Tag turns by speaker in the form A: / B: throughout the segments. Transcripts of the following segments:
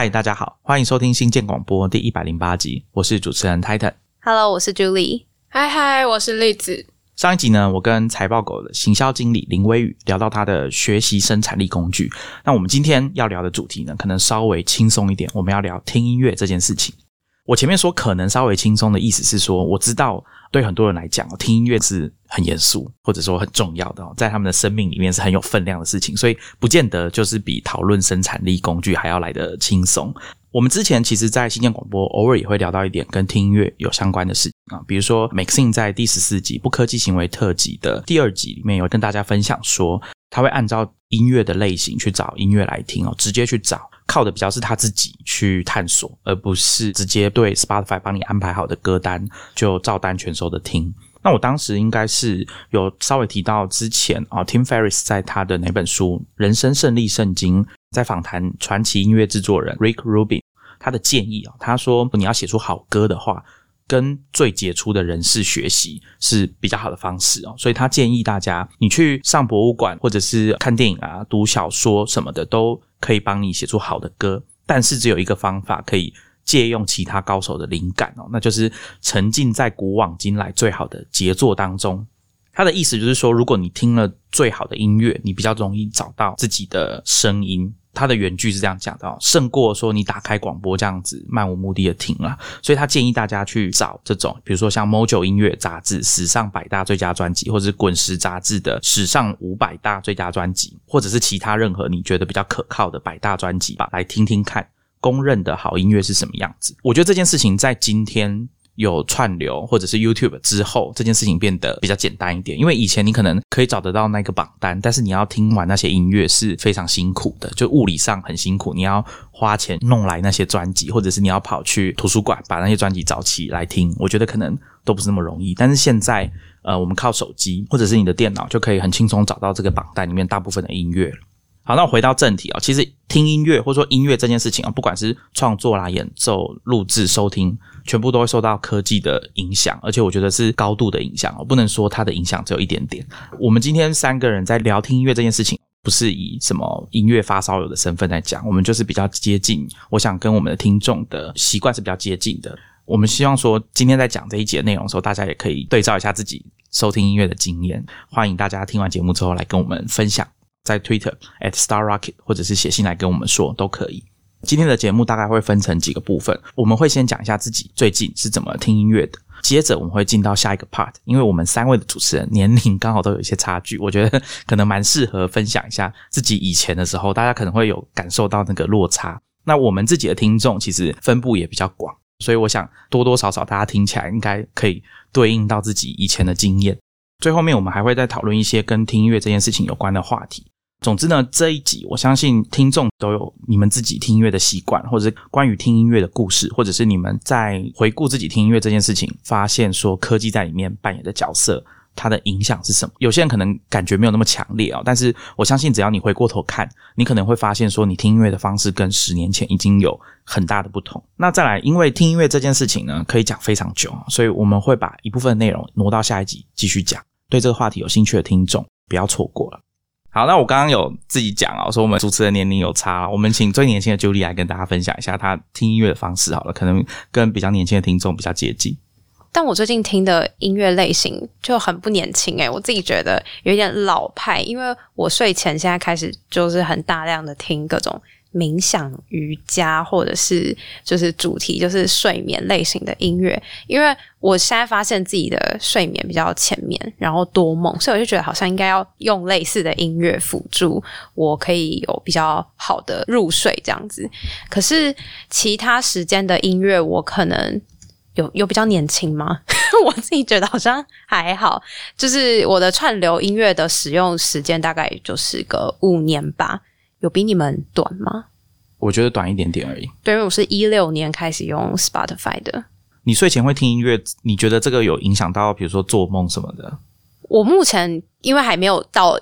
A: 嗨，大家好，欢迎收听新建广播第一百零八集，我是主持人 Titan。
B: Hello，我是 Julie。
C: 嗨嗨，我是栗子。
A: 上一集呢，我跟财报狗的行销经理林威宇聊到他的学习生产力工具。那我们今天要聊的主题呢，可能稍微轻松一点，我们要聊听音乐这件事情。我前面说可能稍微轻松的意思是说，我知道对很多人来讲，听音乐是很严肃或者说很重要的，在他们的生命里面是很有分量的事情，所以不见得就是比讨论生产力工具还要来得轻松。我们之前其实，在新建广播偶尔也会聊到一点跟听音乐有相关的事情啊，比如说 Maxine 在第十四集不科技行为特辑的第二集里面有跟大家分享说，他会按照音乐的类型去找音乐来听哦，直接去找，靠的比较是他自己去探索，而不是直接对 Spotify 帮你安排好的歌单就照单全收的听。那我当时应该是有稍微提到之前啊，Tim Ferriss 在他的哪本书《人生胜利圣经》在访谈传奇音乐制作人 Rick Rubin，他的建议啊，他说你要写出好歌的话，跟最杰出的人士学习是比较好的方式哦，所以他建议大家，你去上博物馆或者是看电影啊、读小说什么的，都可以帮你写出好的歌，但是只有一个方法可以。借用其他高手的灵感哦，那就是沉浸在古往今来最好的杰作当中。他的意思就是说，如果你听了最好的音乐，你比较容易找到自己的声音。他的原句是这样讲的哦，胜过说你打开广播这样子漫无目的的听啦。所以他建议大家去找这种，比如说像 Mojo 音乐杂志史上百大最佳专辑，或者是滚石杂志的史上五百大最佳专辑，或者是其他任何你觉得比较可靠的百大专辑吧，来听听看。公认的好音乐是什么样子？我觉得这件事情在今天有串流或者是 YouTube 之后，这件事情变得比较简单一点。因为以前你可能可以找得到那个榜单，但是你要听完那些音乐是非常辛苦的，就物理上很辛苦。你要花钱弄来那些专辑，或者是你要跑去图书馆把那些专辑找起来听，我觉得可能都不是那么容易。但是现在，呃，我们靠手机或者是你的电脑就可以很轻松找到这个榜单里面大部分的音乐。好，那我回到正题啊，其实听音乐或者说音乐这件事情啊，不管是创作啦、演奏、录制、收听，全部都会受到科技的影响，而且我觉得是高度的影响哦，不能说它的影响只有一点点。我们今天三个人在聊听音乐这件事情，不是以什么音乐发烧友的身份在讲，我们就是比较接近，我想跟我们的听众的习惯是比较接近的。我们希望说，今天在讲这一节内容的时候，大家也可以对照一下自己收听音乐的经验。欢迎大家听完节目之后来跟我们分享。在 Twitter at Star Rocket，或者是写信来跟我们说都可以。今天的节目大概会分成几个部分，我们会先讲一下自己最近是怎么听音乐的，接着我们会进到下一个 part，因为我们三位的主持人年龄刚好都有一些差距，我觉得可能蛮适合分享一下自己以前的时候，大家可能会有感受到那个落差。那我们自己的听众其实分布也比较广，所以我想多多少少大家听起来应该可以对应到自己以前的经验。最后面我们还会再讨论一些跟听音乐这件事情有关的话题。总之呢，这一集我相信听众都有你们自己听音乐的习惯，或者是关于听音乐的故事，或者是你们在回顾自己听音乐这件事情，发现说科技在里面扮演的角色，它的影响是什么？有些人可能感觉没有那么强烈啊，但是我相信只要你回过头看，你可能会发现说你听音乐的方式跟十年前已经有很大的不同。那再来，因为听音乐这件事情呢，可以讲非常久，所以我们会把一部分内容挪到下一集继续讲。对这个话题有兴趣的听众，不要错过了。好，那我刚刚有自己讲啊，说我们主持人年龄有差，我们请最年轻的 Julie 来跟大家分享一下她听音乐的方式好了，可能跟比较年轻的听众比较接近。
B: 但我最近听的音乐类型就很不年轻诶、我自己觉得有点老派，因为我睡前现在开始就是很大量的听各种冥想、瑜伽，或者是就是主题就是睡眠类型的音乐，因为我现在发现自己的睡眠比较浅眠，然后多梦，所以我就觉得好像应该要用类似的音乐辅助，我可以有比较好的入睡这样子。可是其他时间的音乐，我可能有有比较年轻吗？我自己觉得好像还好，就是我的串流音乐的使用时间大概就是个五年吧，有比你们短吗？
A: 我觉得短一点点而已。
B: 对，因为我是一六年开始用 Spotify 的。
A: 你睡前会听音乐，你觉得这个有影响到，比如说做梦什么的？
B: 我目前因为还没有到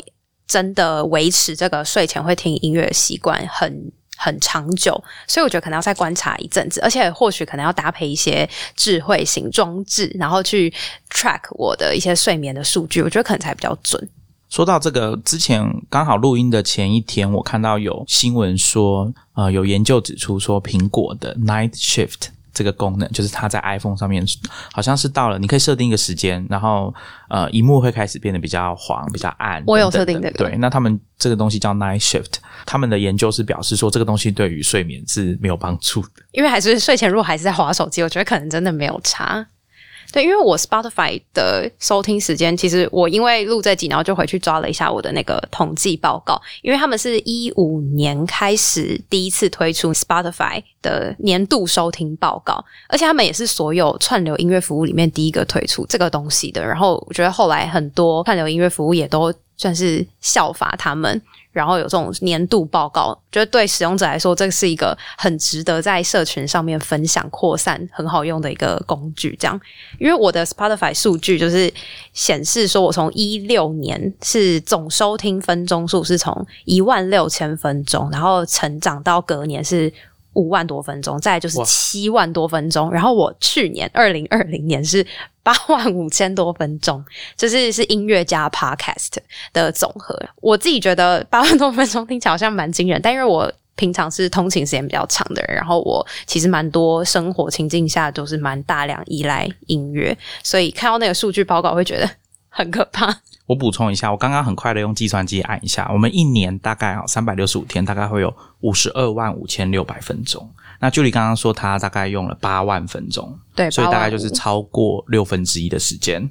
B: 真的维持这个睡前会听音乐的习惯很很长久，所以我觉得可能要再观察一阵子，而且或许可能要搭配一些智慧型装置，然后去 track 我的一些睡眠的数据，我觉得可能才比较准。
A: 说到这个，之前刚好录音的前一天，我看到有新闻说，呃，有研究指出说，苹果的 Night Shift 这个功能，就是它在 iPhone 上面好像是到了，你可以设定一个时间，然后呃，荧幕会开始变得比较黄、比较暗。
B: 我有设定这个
A: 对，那他们这个东西叫 Night Shift，他们的研究是表示说，这个东西对于睡眠是没有帮助的。
B: 因为还是睡前如果还是在划手机，我觉得可能真的没有差。对，因为我 Spotify 的收听时间，其实我因为录这集，然后就回去抓了一下我的那个统计报告，因为他们是一五年开始第一次推出 Spotify 的年度收听报告，而且他们也是所有串流音乐服务里面第一个推出这个东西的。然后我觉得后来很多串流音乐服务也都算是效法他们。然后有这种年度报告，觉得对使用者来说，这是一个很值得在社群上面分享、扩散、很好用的一个工具。这样，因为我的 Spotify 数据就是显示说，我从一六年是总收听分钟数是从一万六千分钟，然后成长到隔年是五万多分钟，再来就是七万多分钟，然后我去年二零二零年是八万五千多分钟，就是是音乐加 podcast 的总和。我自己觉得八万多分钟听起来好像蛮惊人，但因为我平常是通勤时间比较长的人，然后我其实蛮多生活情境下都是蛮大量依赖音乐，所以看到那个数据报告会觉得很可怕。
A: 我补充一下，我刚刚很快的用计算机按一下，我们一年大概啊三百六十五天，大概会有五十二万五千六百分钟。那距离刚刚说他大概用了八万分钟，
B: 对，
A: 所以大概就是
B: 8万五
A: 超过六分之一的时间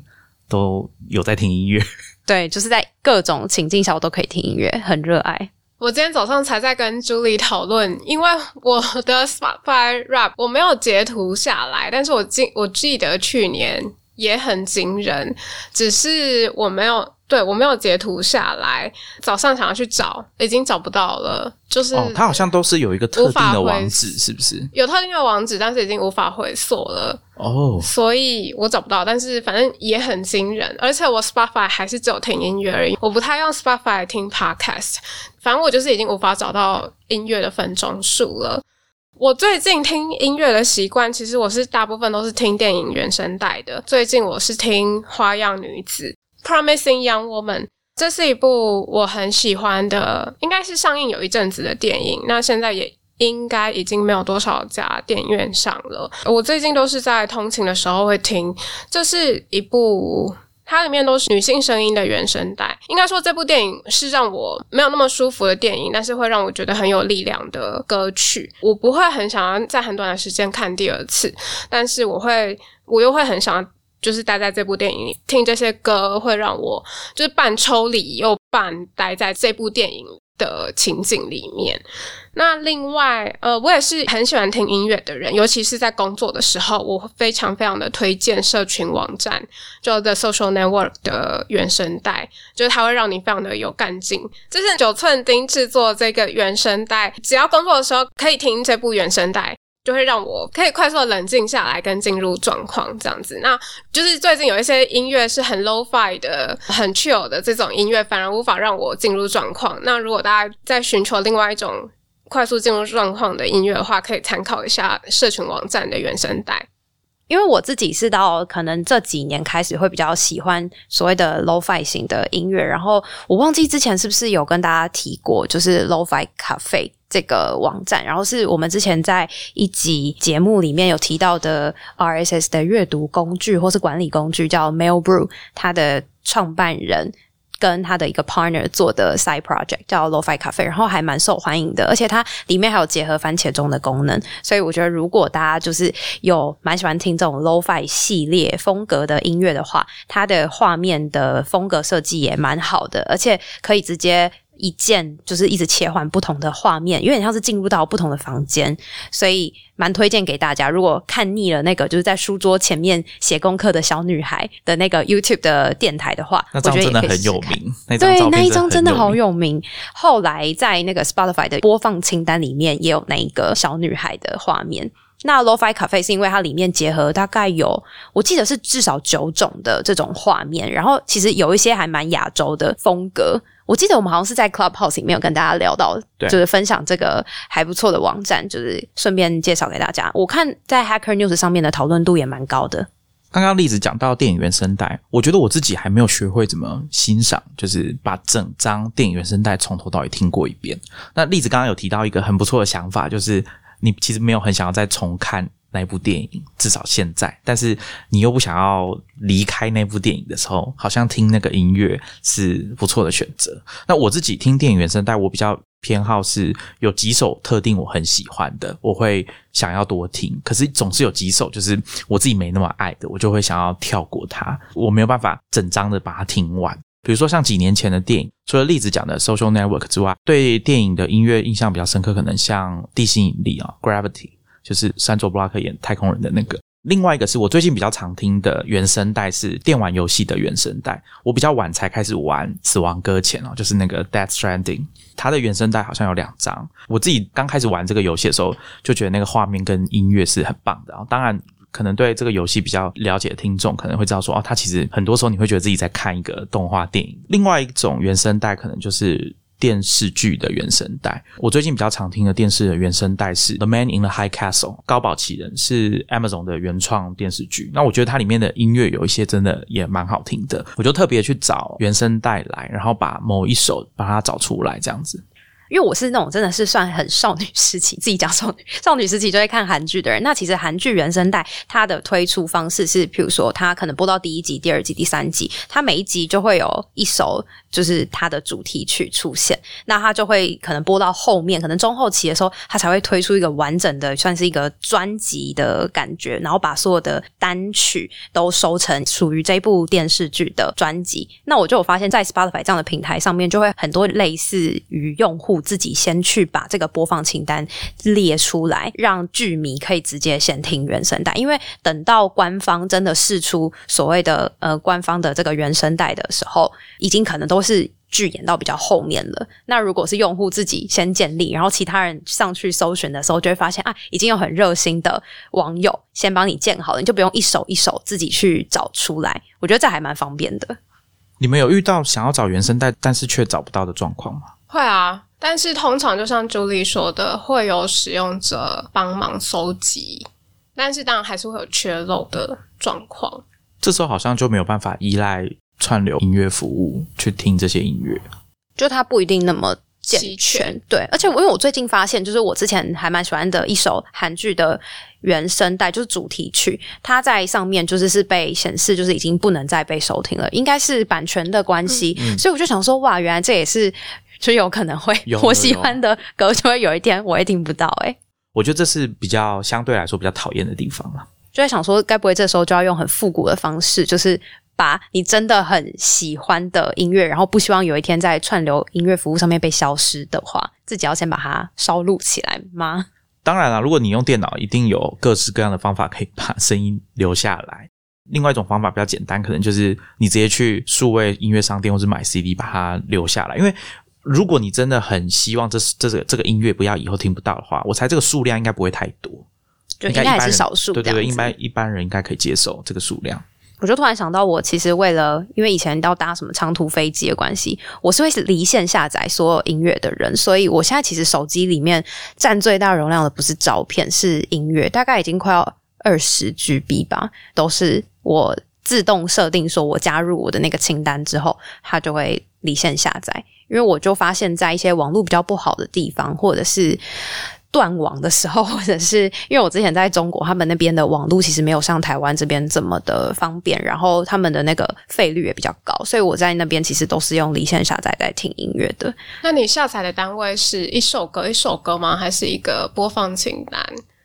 A: 都有在听音乐。
B: 对，就是在各种情境下我都可以听音乐，很热爱。
C: 我今天早上才在跟 Julie 讨论，因为我的 Spotify Rap 我没有截图下来，但是我记我记得去年也很惊人，只是我没有对我没有截图下来，早上想要去找，已经找不到了，就是、
A: 哦，它好像都是有一个特定的网址，是不是？
C: 有特定的网址，但是已经无法回溯了。
A: 哦，
C: 所以我找不到，但是反正也很惊人，而且我 Spotify 还是只有听音乐而已，我不太用 Spotify 听 podcast，反正我就是已经无法找到音乐的分钟数了。我最近听音乐的习惯，其实我是大部分都是听电影原声带的。最近我是听《花样女子》（Promising Young Woman），这是一部我很喜欢的，应该是上映有一阵子的电影。那现在也应该已经没有多少家电影院上了。我最近都是在通勤的时候会听，这是一部。它里面都是女性声音的原声带，应该说这部电影是让我没有那么舒服的电影，但是会让我觉得很有力量的歌曲。我不会很想要在很短的时间看第二次，但是我会，我又会很想要，就是待在这部电影里听这些歌，会让我就是半抽离又半待在这部电影的情景里面。那另外，呃，我也是很喜欢听音乐的人，尤其是在工作的时候，我非常非常的推荐社群网站，就 The Social Network 的原声带，就是它会让你非常的有干劲。这是九寸钉制作这个原声带，只要工作的时候可以听这部原声带。就会让我可以快速的冷静下来，跟进入状况这样子。那就是最近有一些音乐是很 low-fi 的、很 chill 的这种音乐，反而无法让我进入状况。那如果大家在寻求另外一种快速进入状况的音乐的话，可以参考一下社群网站的原声带。
B: 因为我自己是到可能这几年开始会比较喜欢所谓的 lo-fi 型的音乐，然后我忘记之前是不是有跟大家提过，就是 lo-fi cafe 这个网站，然后是我们之前在一集节目里面有提到的 RSS 的阅读工具或是管理工具叫 Mailbrew，它的创办人。跟他的一个 partner 做的 side project 叫 Lo-Fi Cafe，然后还蛮受欢迎的，而且它里面还有结合番茄钟的功能，所以我觉得如果大家就是有蛮喜欢听这种 Lo-Fi 系列风格的音乐的话，它的画面的风格设计也蛮好的，而且可以直接。一键就是一直切换不同的画面，有点像是进入到不同的房间，所以蛮推荐给大家。如果看腻了那个就是在书桌前面写功课的小女孩的那个 YouTube 的电台的话，
A: 那张真的很有。名，
B: 对那一张真的好有名。后来在那个 Spotify 的播放清单里面也有那一个小女孩的画面。那 Lo-Fi Cafe 是因为它里面结合大概有，我记得是至少九种的这种画面，然后其实有一些还蛮亚洲的风格。我记得我们好像是在 Clubhouse 里面有跟大家聊到，
A: 对
B: 就是分享这个还不错的网站，就是顺便介绍给大家。我看在 Hacker News 上面的讨论度也蛮高的。
A: 刚刚例子讲到电影原声带，我觉得我自己还没有学会怎么欣赏，就是把整张电影原声带从头到尾听过一遍。那例子刚刚有提到一个很不错的想法，就是你其实没有很想要再重看那部电影，至少现在，但是你又不想要离开那部电影的时候，好像听那个音乐是不错的选择。那我自己听电影原声带，我比较。偏好是有几首特定我很喜欢的，我会想要多听。可是总是有几首就是我自己没那么爱的，我就会想要跳过它。我没有办法整张的把它听完。比如说像几年前的电影，除了例子讲的《Social Network》之外，对电影的音乐印象比较深刻，可能像《地心引力》啊，《Gravity》，就是山卓布拉克演太空人的那个。另外一个是我最近比较常听的原声带是电玩游戏的原声带。我比较晚才开始玩《死亡搁浅》哦，就是那个《Death Stranding》，它的原声带好像有两张。我自己刚开始玩这个游戏的时候，就觉得那个画面跟音乐是很棒的。然后，当然可能对这个游戏比较了解的听众可能会知道说，哦，它其实很多时候你会觉得自己在看一个动画电影。另外一种原声带可能就是。电视剧的原声带，我最近比较常听的电视的原声带是《The Man in the High Castle》高堡奇人，是 Amazon 的原创电视剧。那我觉得它里面的音乐有一些真的也蛮好听的，我就特别去找原声带来，然后把某一首把它找出来，这样子。
B: 因为我是那种真的是算很少女时期，自己讲少女少女时期就会看韩剧的人。那其实韩剧原声带它的推出方式是，譬如说它可能播到第一集、第二集、第三集，它每一集就会有一首就是它的主题曲出现。那它就会可能播到后面，可能中后期的时候，它才会推出一个完整的，算是一个专辑的感觉，然后把所有的单曲都收成属于这部电视剧的专辑。那我就有发现，在 Spotify 这样的平台上面，就会很多类似于用户。自己先去把这个播放清单列出来，让剧迷可以直接先听原声带。因为等到官方真的试出所谓的呃官方的这个原声带的时候，已经可能都是剧演到比较后面了。那如果是用户自己先建立，然后其他人上去搜寻的时候，就会发现啊，已经有很热心的网友先帮你建好了，你就不用一手一手自己去找出来。我觉得这还蛮方便的。
A: 你们有遇到想要找原声带，但是却找不到的状况吗？
C: 会啊。但是通常就像朱莉说的，会有使用者帮忙搜集，但是当然还是会有缺漏的状况。
A: 这时候好像就没有办法依赖串流音乐服务去听这些音乐，
B: 就它不一定那么健全。对，而且我因为我最近发现，就是我之前还蛮喜欢的一首韩剧的原声带，就是主题曲，它在上面就是是被显示就是已经不能再被收听了，应该是版权的关系。所以我就想说，哇，原来这也是。就有可能会，我喜欢的歌就会有一天我也听不到。哎，
A: 我觉得这是比较相对来说比较讨厌的地方了。
B: 就在想说，该不会这时候就要用很复古的方式，就是把你真的很喜欢的音乐，然后不希望有一天在串流音乐服务上面被消失的话，自己要先把它烧录起来吗？
A: 当然了，如果你用电脑，一定有各式各样的方法可以把声音留下来。另外一种方法比较简单，可能就是你直接去数位音乐商店或是买 CD 把它留下来，因为。如果你真的很希望这是这个这个音乐不要以后听不到的话，我猜这个数量应该不会太多，
B: 应该也是少数。
A: 对对对，一般一般人应该可以接受这个数量。
B: 我就突然想到，我其实为了因为以前要搭什么长途飞机的关系，我是会离线下载所有音乐的人，所以我现在其实手机里面占最大容量的不是照片，是音乐，大概已经快要二十 GB 吧，都是我自动设定说我加入我的那个清单之后，它就会离线下载。因为我就发现，在一些网络比较不好的地方，或者是断网的时候，或者是因为我之前在中国，他们那边的网络其实没有像台湾这边这么的方便，然后他们的那个费率也比较高，所以我在那边其实都是用离线下载在听音乐的。
C: 那你下载的单位是一首歌一首歌吗？还是一个播放清单？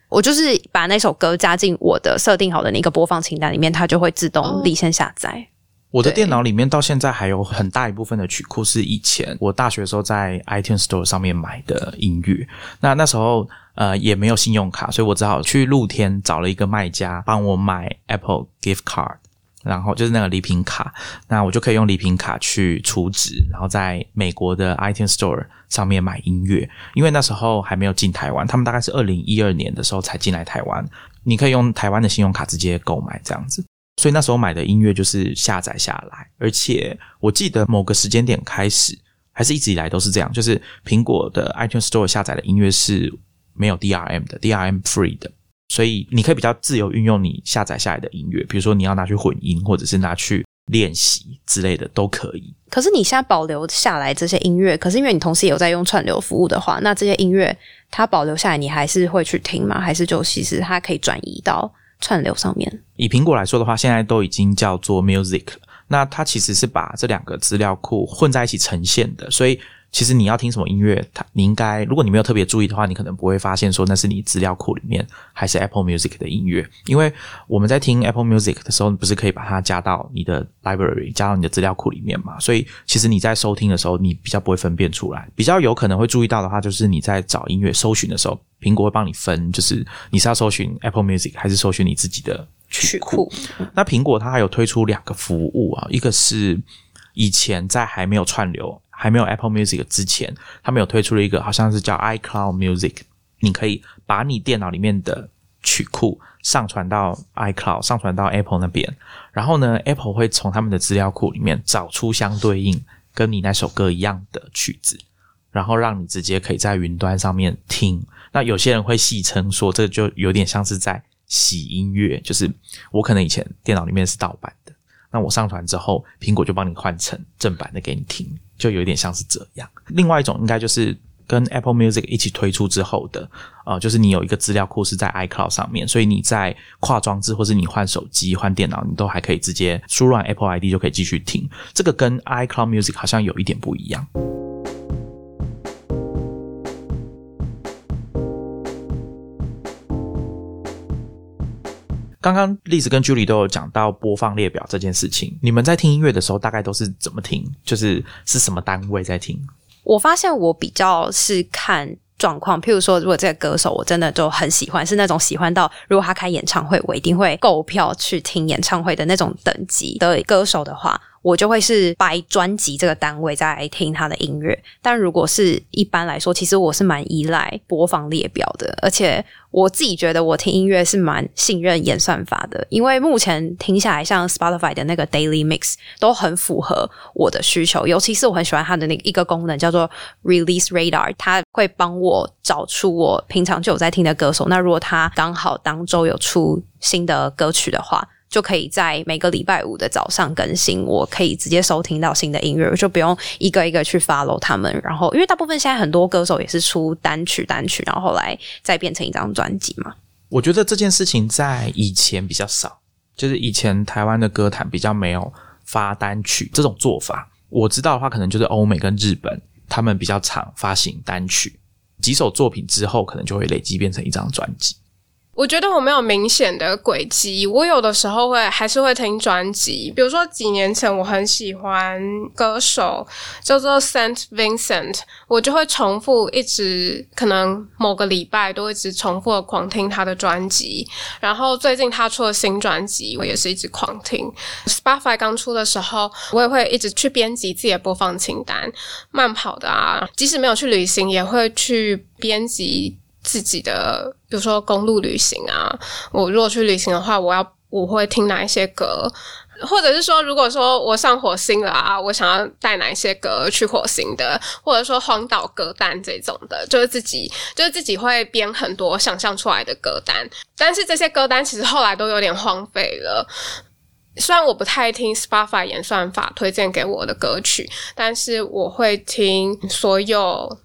B: 我就是把那首歌加进我的设定好的那个播放清单里面，它就会自动离线下载。
A: 我的电脑里面到现在还有很大一部分的曲库是以前我大学时候在 iTunes Store 上面买的音乐。那那时候呃也没有信用卡，所以我只好去露天找了一个卖家帮我买 Apple Gift Card，然后就是那个礼品卡。那我就可以用礼品卡去储值，然后在美国的 iTunes Store 上面买音乐。因为那时候还没有进台湾，他们大概是二零一二年的时候才进来台湾。你可以用台湾的信用卡直接购买这样子。所以那时候买的音乐就是下载下来，而且我记得某个时间点开始，还是一直以来都是这样，就是苹果的 iTunes Store 下载的音乐是没有 DRM 的，DRM free 的。所以你可以比较自由运用你下载下来的音乐，比如说你要拿去混音，或者是拿去练习之类的都可以。
B: 可是你现在保留下来这些音乐，可是因为你同时也有在用串流服务的话，那这些音乐它保留下来，你还是会去听吗？还是就其实它可以转移到串流上面？
A: 以苹果来说的话，现在都已经叫做 Music，那它其实是把这两个资料库混在一起呈现的，所以。其实你要听什么音乐，它你应该，如果你没有特别注意的话，你可能不会发现说那是你资料库里面还是 Apple Music 的音乐，因为我们在听 Apple Music 的时候，你不是可以把它加到你的 library，加到你的资料库里面嘛？所以其实你在收听的时候，你比较不会分辨出来。比较有可能会注意到的话，就是你在找音乐搜寻的时候，苹果会帮你分，就是你是要搜寻 Apple Music 还是搜寻你自己的曲库。那苹果它还有推出两个服务啊，一个是以前在还没有串流。还没有 Apple Music 之前，他们有推出了一个，好像是叫 iCloud Music。你可以把你电脑里面的曲库上传到 iCloud，上传到 Apple 那边，然后呢，Apple 会从他们的资料库里面找出相对应跟你那首歌一样的曲子，然后让你直接可以在云端上面听。那有些人会戏称说，这就有点像是在洗音乐，就是我可能以前电脑里面是盗版的，那我上传之后，苹果就帮你换成正版的给你听。就有点像是这样。另外一种应该就是跟 Apple Music 一起推出之后的，呃，就是你有一个资料库是在 iCloud 上面，所以你在跨装置或是你换手机、换电脑，你都还可以直接输入 Apple ID 就可以继续听。这个跟 iCloud Music 好像有一点不一样。刚刚栗子跟 Julie 都有讲到播放列表这件事情，你们在听音乐的时候大概都是怎么听？就是是什么单位在听？
B: 我发现我比较是看状况，譬如说，如果这个歌手我真的就很喜欢，是那种喜欢到如果他开演唱会，我一定会购票去听演唱会的那种等级的歌手的话。我就会是摆专辑这个单位在听他的音乐，但如果是一般来说，其实我是蛮依赖播放列表的，而且我自己觉得我听音乐是蛮信任演算法的，因为目前听下来，像 Spotify 的那个 Daily Mix 都很符合我的需求，尤其是我很喜欢它的那一个功能叫做 Release Radar，它会帮我找出我平常就有在听的歌手，那如果他刚好当周有出新的歌曲的话。就可以在每个礼拜五的早上更新，我可以直接收听到新的音乐，就不用一个一个去 follow 他们。然后，因为大部分现在很多歌手也是出单曲单曲，然后后来再变成一张专辑嘛。
A: 我觉得这件事情在以前比较少，就是以前台湾的歌坛比较没有发单曲这种做法。我知道的话，可能就是欧美跟日本，他们比较常发行单曲，几首作品之后，可能就会累积变成一张专辑。
C: 我觉得我没有明显的轨迹，我有的时候会还是会听专辑，比如说几年前我很喜欢歌手叫做 Saint Vincent，我就会重复一直可能某个礼拜都一直重复的狂听他的专辑，然后最近他出了新专辑，我也是一直狂听。Spotify 刚出的时候，我也会一直去编辑自己的播放清单，慢跑的啊，即使没有去旅行，也会去编辑。自己的，比如说公路旅行啊，我如果去旅行的话，我要我会听哪一些歌，或者是说，如果说我上火星了啊，我想要带哪一些歌去火星的，或者说荒岛歌单这种的，就是自己就是自己会编很多想象出来的歌单，但是这些歌单其实后来都有点荒废了。虽然我不太听 Spotify 演算法推荐给我的歌曲，但是我会听所有。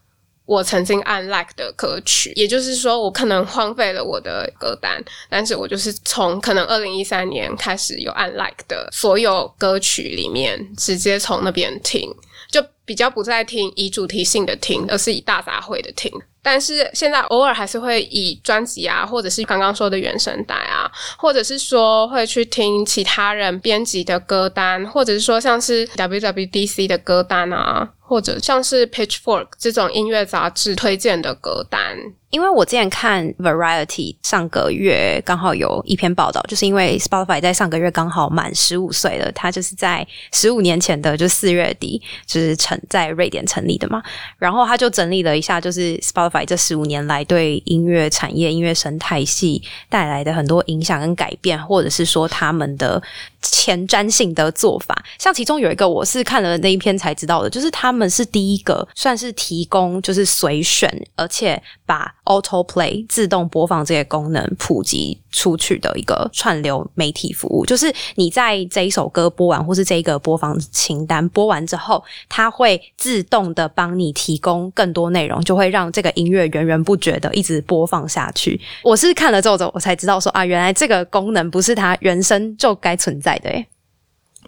C: 我曾经按 like 的歌曲，也就是说，我可能荒废了我的歌单，但是我就是从可能二零一三年开始有按 like 的所有歌曲里面，直接从那边听，就比较不再听以主题性的听，而是以大杂烩的听。但是现在偶尔还是会以专辑啊，或者是刚刚说的原声带啊，或者是说会去听其他人编辑的歌单，或者是说像是 WWDC 的歌单啊。或者像是 Pitchfork 这种音乐杂志推荐的歌单。
B: 因为我之前看 Variety 上个月刚好有一篇报道，就是因为 Spotify 在上个月刚好满十五岁了，他就是在十五年前的就四月底就是成在瑞典成立的嘛，然后他就整理了一下，就是 Spotify 这十五年来对音乐产业、音乐生态系带来的很多影响跟改变，或者是说他们的前瞻性的做法。像其中有一个，我是看了那一篇才知道的，就是他们是第一个算是提供就是随选，而且把 Auto Play 自动播放这些功能普及出去的一个串流媒体服务。就是你在这一首歌播完，或是这一个播放清单播完之后，它会会自动的帮你提供更多内容，就会让这个音乐源源不绝的一直播放下去。我是看了之后，我才知道说啊，原来这个功能不是它原生就该存在的诶。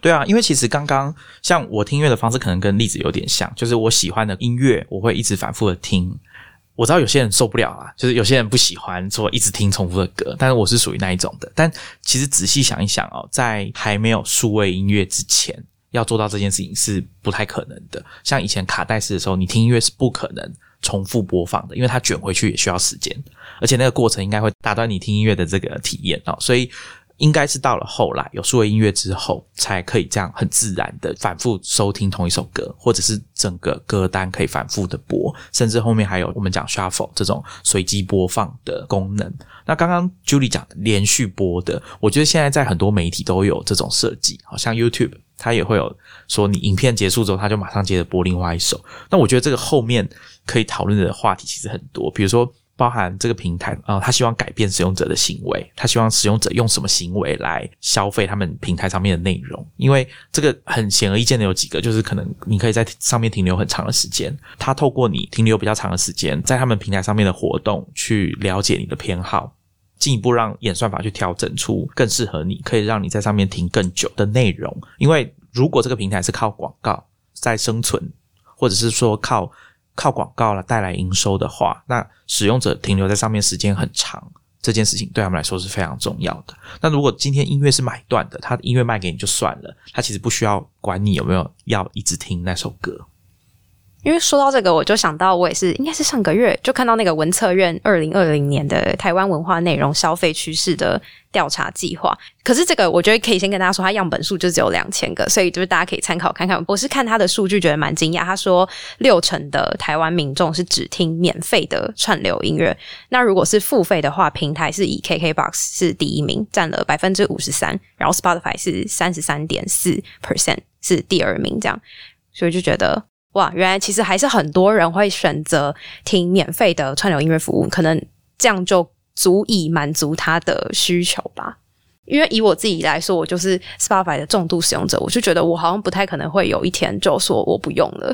A: 对啊，因为其实刚刚像我听音乐的方式，可能跟例子有点像，就是我喜欢的音乐，我会一直反复的听。我知道有些人受不了啊，就是有些人不喜欢说一直听重复的歌，但是我是属于那一种的。但其实仔细想一想哦，在还没有数位音乐之前，要做到这件事情是不太可能的。像以前卡带式的时候，你听音乐是不可能重复播放的，因为它卷回去也需要时间，而且那个过程应该会打断你听音乐的这个体验哦，所以。应该是到了后来有数位音乐之后，才可以这样很自然的反复收听同一首歌，或者是整个歌单可以反复的播，甚至后面还有我们讲 shuffle 这种随机播放的功能。那刚刚 Julie 讲的连续播的，我觉得现在在很多媒体都有这种设计，好像 YouTube 他也会有说你影片结束之后，他就马上接着播另外一首。那我觉得这个后面可以讨论的话题其实很多，比如说。包含这个平台啊，他希望改变使用者的行为，他希望使用者用什么行为来消费他们平台上面的内容？因为这个很显而易见的有几个，就是可能你可以在上面停留很长的时间，他透过你停留比较长的时间，在他们平台上面的活动去了解你的偏好，进一步让演算法去调整出更适合你，可以让你在上面停更久的内容。因为如果这个平台是靠广告在生存，或者是说靠。靠广告来带来营收的话，那使用者停留在上面时间很长，这件事情对他们来说是非常重要的。那如果今天音乐是买断的，他的音乐卖给你就算了，他其实不需要管你有没有要一直听那首歌。
B: 因为说到这个，我就想到我也是，应该是上个月就看到那个文策院二零二零年的台湾文化内容消费趋势的调查计划。可是这个我觉得可以先跟大家说，它样本数就只有两千个，所以就是大家可以参考看看。我是看它的数据觉得蛮惊讶，他说六成的台湾民众是只听免费的串流音乐，那如果是付费的话，平台是以 KKBOX 是第一名，占了百分之五十三，然后 Spotify 是三十三点四 percent 是第二名，这样，所以就觉得。哇，原来其实还是很多人会选择听免费的串流音乐服务，可能这样就足以满足他的需求吧。因为以我自己来说，我就是 Spotify 的重度使用者，我就觉得我好像不太可能会有一天就说我不用了。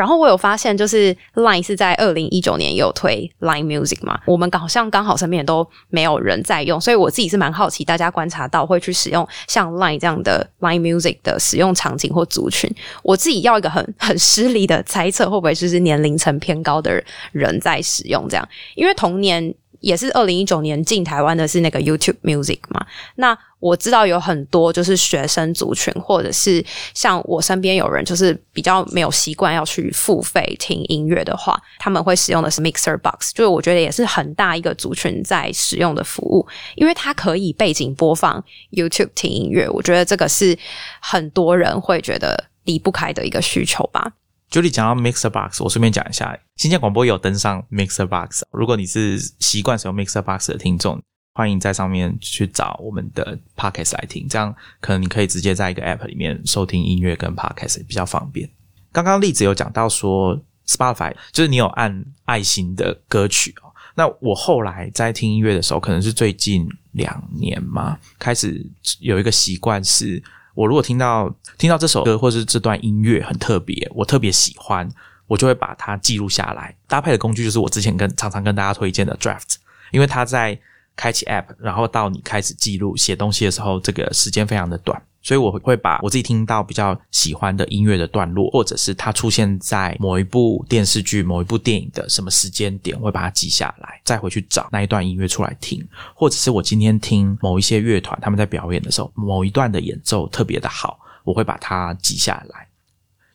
B: 然后我有发现，就是 Line 是在二零一九年有推 Line Music 嘛，我们好像刚好身边都没有人在用，所以我自己是蛮好奇，大家观察到会去使用像 Line 这样的 Line Music 的使用场景或族群。我自己要一个很 很失礼的猜测，会不会就是年龄层偏高的人在使用这样？因为同年。也是二零一九年进台湾的是那个 YouTube Music 嘛？那我知道有很多就是学生族群，或者是像我身边有人就是比较没有习惯要去付费听音乐的话，他们会使用的是 Mixer Box，就是我觉得也是很大一个族群在使用的服务，因为它可以背景播放 YouTube 听音乐，我觉得这个是很多人会觉得离不开的一个需求吧。
A: 就你讲到 Mixer Box，我顺便讲一下，新建广播有登上 Mixer Box。如果你是习惯使用 Mixer Box 的听众，欢迎在上面去找我们的 Podcast 来听，这样可能你可以直接在一个 App 里面收听音乐跟 Podcast 比较方便。刚刚例子有讲到说 Spotify，就是你有按爱心的歌曲哦。那我后来在听音乐的时候，可能是最近两年嘛，开始有一个习惯是。我如果听到听到这首歌或是这段音乐很特别，我特别喜欢，我就会把它记录下来。搭配的工具就是我之前跟常常跟大家推荐的 Draft，因为它在开启 App，然后到你开始记录写东西的时候，这个时间非常的短。所以我会把我自己听到比较喜欢的音乐的段落，或者是它出现在某一部电视剧、某一部电影的什么时间点，我会把它记下来，再回去找那一段音乐出来听。或者是我今天听某一些乐团他们在表演的时候，某一段的演奏特别的好，我会把它记下来。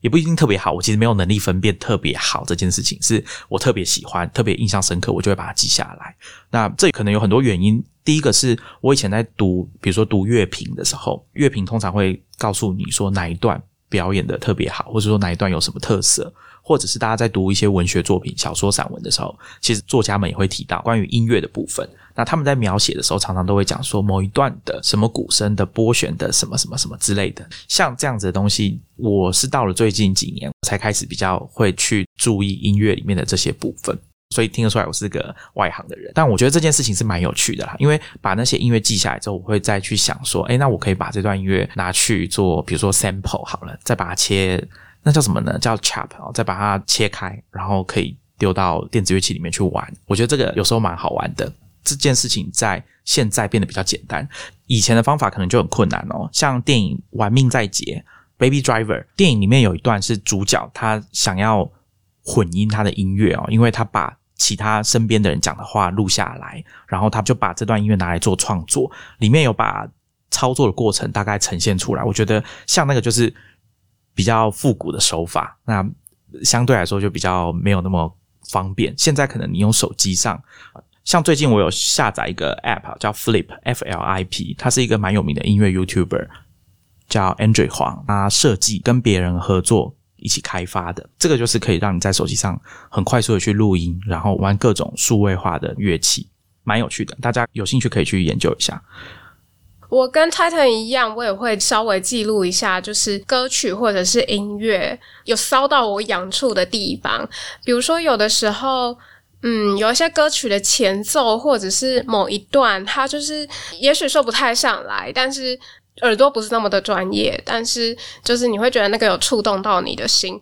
A: 也不一定特别好，我其实没有能力分辨特别好这件事情，是我特别喜欢、特别印象深刻，我就会把它记下来。那这可能有很多原因。第一个是我以前在读，比如说读乐评的时候，乐评通常会告诉你说哪一段表演的特别好，或者说哪一段有什么特色，或者是大家在读一些文学作品、小说、散文的时候，其实作家们也会提到关于音乐的部分。那他们在描写的时候，常常都会讲说某一段的什么鼓声的拨弦的什么什么什么之类的。像这样子的东西，我是到了最近几年才开始比较会去注意音乐里面的这些部分。所以听得出来我是个外行的人，但我觉得这件事情是蛮有趣的啦。因为把那些音乐记下来之后，我会再去想说，哎，那我可以把这段音乐拿去做，比如说 sample 好了，再把它切，那叫什么呢？叫 chop，再把它切开，然后可以丢到电子乐器里面去玩。我觉得这个有时候蛮好玩的。这件事情在现在变得比较简单，以前的方法可能就很困难哦。像电影《玩命在劫》（Baby Driver），电影里面有一段是主角他想要。混音他的音乐哦，因为他把其他身边的人讲的话录下来，然后他就把这段音乐拿来做创作，里面有把操作的过程大概呈现出来。我觉得像那个就是比较复古的手法，那相对来说就比较没有那么方便。现在可能你用手机上，像最近我有下载一个 App 叫 Flip F L I P，它是一个蛮有名的音乐 YouTuber，叫 Andrew 黄，他设计跟别人合作。一起开发的，这个就是可以让你在手机上很快速的去录音，然后玩各种数位化的乐器，蛮有趣的。大家有兴趣可以去研究一下。
C: 我跟 Titan 一样，我也会稍微记录一下，就是歌曲或者是音乐有骚到我痒处的地方。比如说，有的时候，嗯，有一些歌曲的前奏或者是某一段，它就是也许说不太上来，但是。耳朵不是那么的专业，但是就是你会觉得那个有触动到你的心，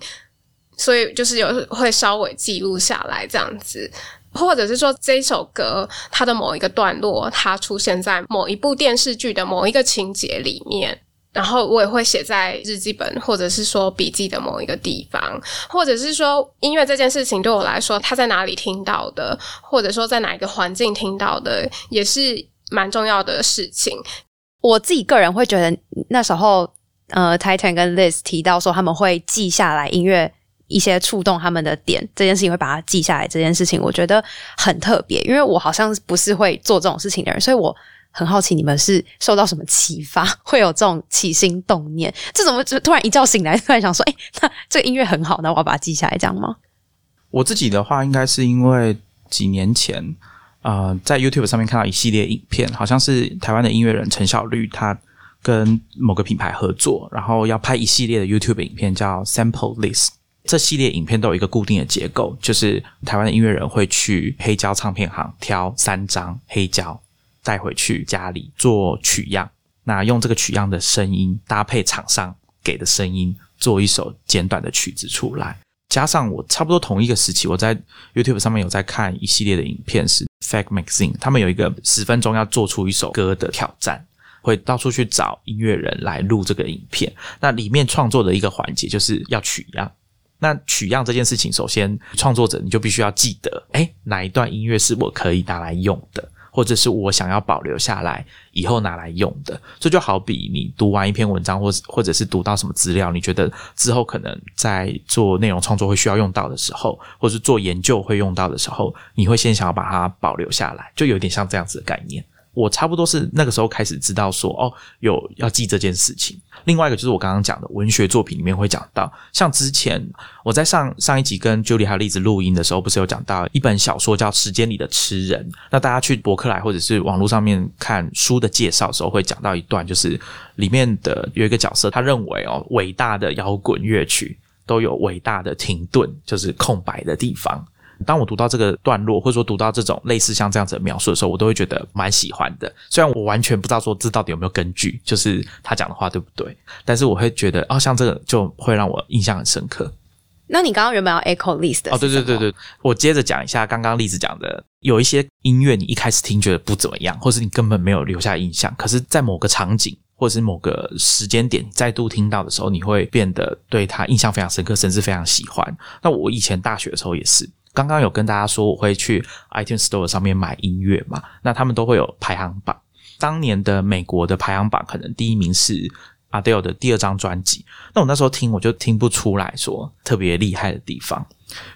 C: 所以就是有会稍微记录下来这样子，或者是说这首歌它的某一个段落，它出现在某一部电视剧的某一个情节里面，然后我也会写在日记本或者是说笔记的某一个地方，或者是说音乐这件事情对我来说，他在哪里听到的，或者说在哪一个环境听到的，也是蛮重要的事情。
B: 我自己个人会觉得，那时候呃，Titan 跟 Liz 提到说他们会记下来音乐一些触动他们的点，这件事情会把它记下来。这件事情我觉得很特别，因为我好像不是会做这种事情的人，所以我很好奇你们是受到什么启发，会有这种起心动念？这怎么就突然一觉醒来，突然想说，哎，那这个音乐很好，那我要把它记下来，这样吗？
A: 我自己的话，应该是因为几年前。呃，在 YouTube 上面看到一系列影片，好像是台湾的音乐人陈小绿，他跟某个品牌合作，然后要拍一系列的 YouTube 影片，叫 Sample List。这系列影片都有一个固定的结构，就是台湾的音乐人会去黑胶唱片行挑三张黑胶，带回去家里做取样，那用这个取样的声音搭配厂商给的声音，做一首简短的曲子出来。加上我差不多同一个时期，我在 YouTube 上面有在看一系列的影片，是 Fact Magazine，他们有一个十分钟要做出一首歌的挑战，会到处去找音乐人来录这个影片。那里面创作的一个环节就是要取样。那取样这件事情，首先创作者你就必须要记得，哎，哪一段音乐是我可以拿来用的。或者是我想要保留下来以后拿来用的，这就好比你读完一篇文章，或或者是读到什么资料，你觉得之后可能在做内容创作会需要用到的时候，或是做研究会用到的时候，你会先想要把它保留下来，就有点像这样子的概念。我差不多是那个时候开始知道说，哦，有要记这件事情。另外一个就是我刚刚讲的文学作品里面会讲到，像之前我在上上一集跟 Julie 还有栗子录音的时候，不是有讲到一本小说叫《时间里的痴人》。那大家去博客来或者是网络上面看书的介绍的时候，会讲到一段，就是里面的有一个角色，他认为哦，伟大的摇滚乐曲都有伟大的停顿，就是空白的地方。当我读到这个段落，或者说读到这种类似像这样子的描述的时候，我都会觉得蛮喜欢的。虽然我完全不知道说这到底有没有根据，就是他讲的话对不对，但是我会觉得哦，像这个就会让我印象很深刻。
B: 那你刚刚原本要 echo list
A: 哦，对对对对，我接着讲一下刚刚例子讲的，有一些音乐你一开始听觉得不怎么样，或是你根本没有留下印象，可是在某个场景或者是某个时间点再度听到的时候，你会变得对他印象非常深刻，甚至非常喜欢。那我以前大学的时候也是。刚刚有跟大家说，我会去 iTunes Store 上面买音乐嘛？那他们都会有排行榜。当年的美国的排行榜，可能第一名是 Adele 的第二张专辑。那我那时候听，我就听不出来说特别厉害的地方。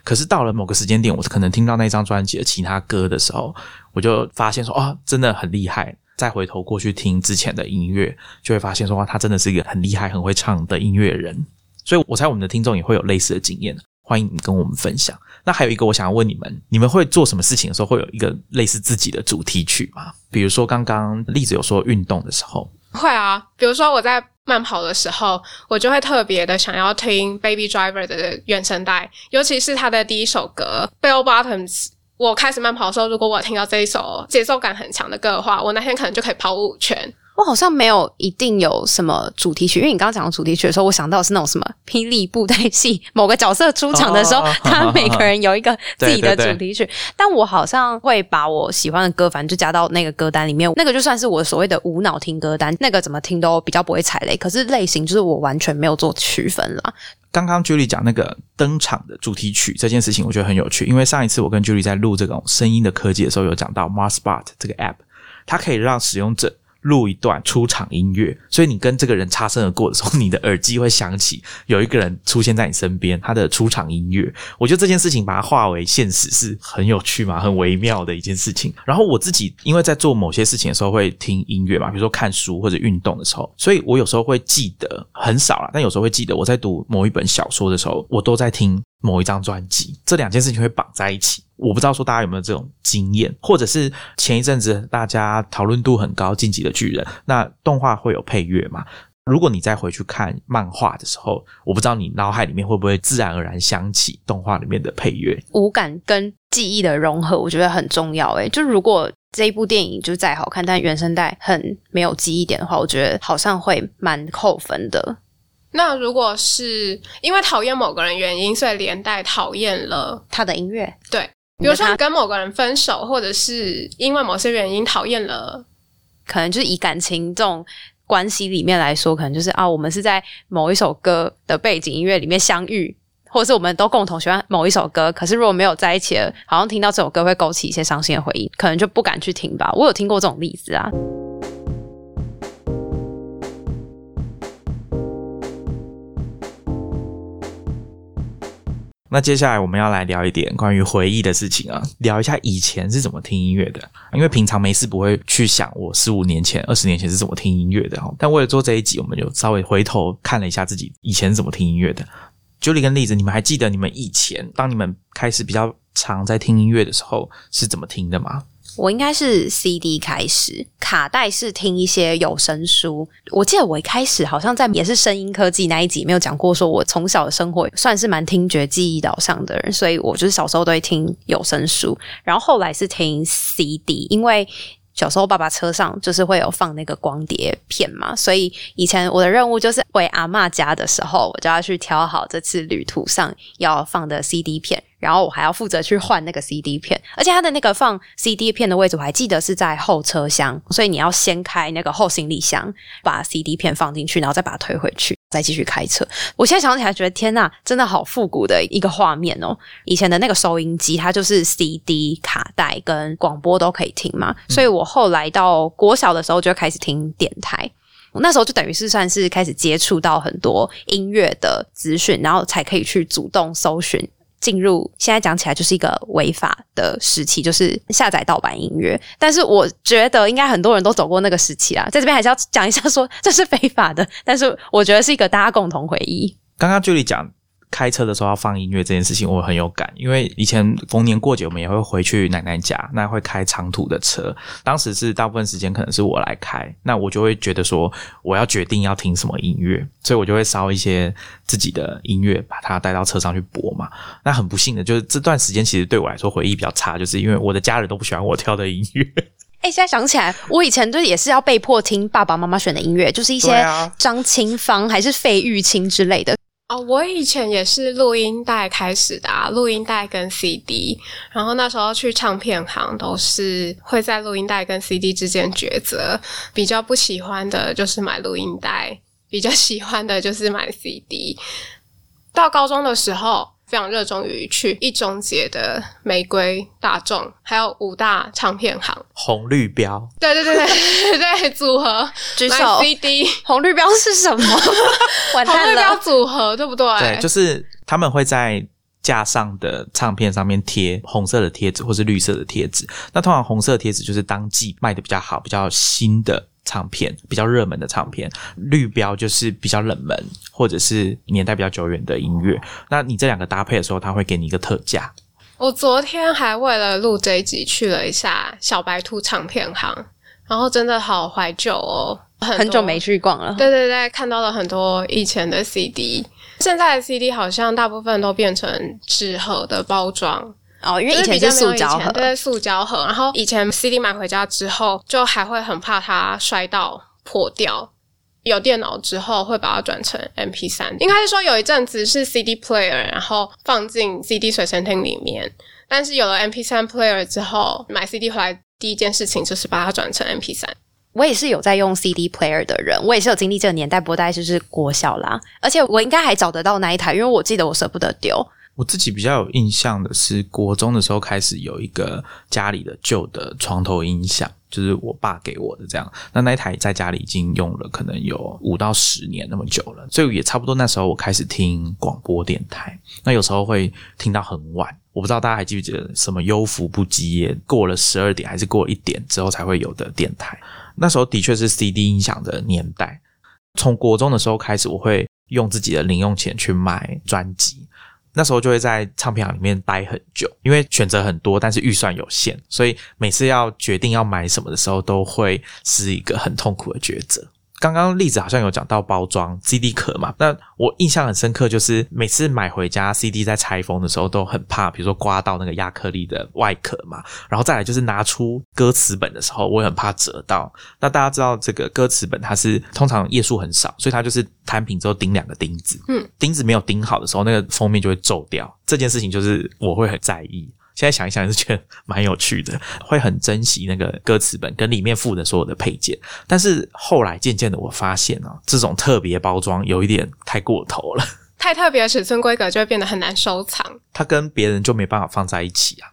A: 可是到了某个时间点，我可能听到那张专辑的其他歌的时候，我就发现说，哦，真的很厉害。再回头过去听之前的音乐，就会发现说，哇，他真的是一个很厉害、很会唱的音乐人。所以我猜我们的听众也会有类似的经验，欢迎你跟我们分享。那还有一个，我想要问你们，你们会做什么事情的时候会有一个类似自己的主题曲吗？比如说刚刚例子有说运动的时候，
C: 会啊，比如说我在慢跑的时候，我就会特别的想要听 Baby Driver 的原声带，尤其是他的第一首歌 Bell Bottoms。我开始慢跑的时候，如果我听到这一首节奏感很强的歌的话，我那天可能就可以跑五圈。
B: 我好像没有一定有什么主题曲，因为你刚刚讲主题曲的时候，我想到是那种什么霹雳布袋戏某个角色出场的时候，他每个人有一个自己的主题曲。但我好像会把我喜欢的歌，反正就加到那个歌单里面，那个就算是我所谓的无脑听歌单，那个怎么听都比较不会踩雷。可是类型就是我完全没有做区分啦。
A: 刚刚 Julie 讲那个登场的主题曲这件事情，我觉得很有趣，因为上一次我跟 Julie 在录这种声音的科技的时候，有讲到 Marspot 这个 App，它可以让使用者。录一段出场音乐，所以你跟这个人擦身而过的时候，你的耳机会响起有一个人出现在你身边，他的出场音乐。我觉得这件事情把它化为现实是很有趣嘛，很微妙的一件事情。然后我自己因为在做某些事情的时候会听音乐嘛，比如说看书或者运动的时候，所以我有时候会记得很少了，但有时候会记得我在读某一本小说的时候，我都在听。某一张专辑，这两件事情会绑在一起。我不知道说大家有没有这种经验，或者是前一阵子大家讨论度很高《进击的巨人》，那动画会有配乐嘛？如果你再回去看漫画的时候，我不知道你脑海里面会不会自然而然想起动画里面的配乐。
B: 五感跟记忆的融合，我觉得很重要。诶，就如果这一部电影就再好看，但原声带很没有记忆点的话，我觉得好像会蛮扣分的。
C: 那如果是因为讨厌某个人原因，所以连带讨厌了
B: 他的音乐，
C: 对，比如说跟某个人分手，或者是因为某些原因讨厌了，
B: 可能就是以感情这种关系里面来说，可能就是啊，我们是在某一首歌的背景音乐里面相遇，或者是我们都共同喜欢某一首歌，可是如果没有在一起了，好像听到这首歌会勾起一些伤心的回忆，可能就不敢去听吧。我有听过这种例子啊。
A: 那接下来我们要来聊一点关于回忆的事情啊，聊一下以前是怎么听音乐的。因为平常没事不会去想我十五年前、二十年前是怎么听音乐的哈。但为了做这一集，我们就稍微回头看了一下自己以前怎么听音乐的。Julie 跟例子，你们还记得你们以前当你们开始比较常在听音乐的时候是怎么听的吗？
B: 我应该是 CD 开始，卡带是听一些有声书。我记得我一开始好像在也是声音科技那一集没有讲过，说我从小的生活算是蛮听觉记忆导向的人，所以我就是小时候都会听有声书，然后后来是听 CD，因为。小时候，爸爸车上就是会有放那个光碟片嘛，所以以前我的任务就是回阿妈家的时候，我就要去挑好这次旅途上要放的 CD 片，然后我还要负责去换那个 CD 片，而且它的那个放 CD 片的位置我还记得是在后车厢，所以你要先开那个后行李箱，把 CD 片放进去，然后再把它推回去。再继续开车，我现在想起来觉得天呐，真的好复古的一个画面哦！以前的那个收音机，它就是 CD 卡带跟广播都可以听嘛，所以我后来到国小的时候就开始听电台，那时候就等于是算是开始接触到很多音乐的资讯，然后才可以去主动搜寻。进入现在讲起来就是一个违法的时期，就是下载盗版音乐。但是我觉得应该很多人都走过那个时期啊，在这边还是要讲一下，说这是非法的。但是我觉得是一个大家共同回忆。
A: 刚刚举例讲。开车的时候要放音乐这件事情，我很有感，因为以前逢年过节我们也会回去奶奶家，那会开长途的车。当时是大部分时间可能是我来开，那我就会觉得说我要决定要听什么音乐，所以我就会烧一些自己的音乐，把它带到车上去播嘛。那很不幸的就是这段时间其实对我来说回忆比较差，就是因为我的家人都不喜欢我挑的音乐。
B: 哎，现在想起来，我以前就也是要被迫听爸爸妈妈选的音乐，就是一些张清芳还是费玉清之类的。
C: 哦，我以前也是录音带开始的，啊，录音带跟 CD，然后那时候去唱片行都是会在录音带跟 CD 之间抉择，比较不喜欢的就是买录音带，比较喜欢的就是买 CD。到高中的时候。非常热衷于去一中街的玫瑰大众，还有五大唱片行，
A: 红绿标，
C: 对对对对 对，组合
B: 举手
C: CD，
B: 红绿标是什么？完
C: 红绿标组合对不对？
A: 对，就是他们会在架上的唱片上面贴红色的贴纸或是绿色的贴纸。那通常红色贴纸就是当季卖的比较好、比较新的。唱片，比较热门的唱片；绿标就是比较冷门或者是年代比较久远的音乐。那你这两个搭配的时候，它会给你一个特价。
C: 我昨天还为了录这一集去了一下小白兔唱片行，然后真的好怀旧哦，
B: 很久没去逛了。
C: 对对对，看到了很多以前的 CD，现在的 CD 好像大部分都变成纸盒的包装
B: 哦，因为以前是塑胶盒，
C: 对，塑胶盒。然后以前 CD 买回家之后，就还会很怕它摔到破掉。有电脑之后，会把它转成 MP 三。应该是说有一阵子是 CD player，然后放进 CD 随身听里面。但是有了 MP 三 player 之后，买 CD 回来第一件事情就是把它转成 MP 三。
B: 我也是有在用 CD player 的人，我也是有经历这个年代，不过大概就是国小啦，而且我应该还找得到那一台，因为我记得我舍不得丢。
A: 我自己比较有印象的是，国中的时候开始有一个家里的旧的床头音响，就是我爸给我的这样。那那一台在家里已经用了可能有五到十年那么久了，所以也差不多那时候我开始听广播电台。那有时候会听到很晚，我不知道大家还记不记得什么优福不羁夜，过了十二点还是过一点之后才会有的电台。那时候的确是 CD 音响的年代。从国中的时候开始，我会用自己的零用钱去买专辑。那时候就会在唱片行里面待很久，因为选择很多，但是预算有限，所以每次要决定要买什么的时候，都会是一个很痛苦的抉择。刚刚例子好像有讲到包装 CD 壳嘛，那我印象很深刻，就是每次买回家 CD 在拆封的时候都很怕，比如说刮到那个亚克力的外壳嘛，然后再来就是拿出歌词本的时候，我也很怕折到。那大家知道这个歌词本它是通常页数很少，所以它就是摊平之后钉两个钉子，
C: 嗯，
A: 钉子没有钉好的时候，那个封面就会皱掉。这件事情就是我会很在意。现在想一想，也是觉得蛮有趣的，会很珍惜那个歌词本跟里面附的所有的配件。但是后来渐渐的，我发现啊，这种特别包装有一点太过头了，
C: 太特别的尺寸规格就会变得很难收藏。
A: 它跟别人就没办法放在一起啊。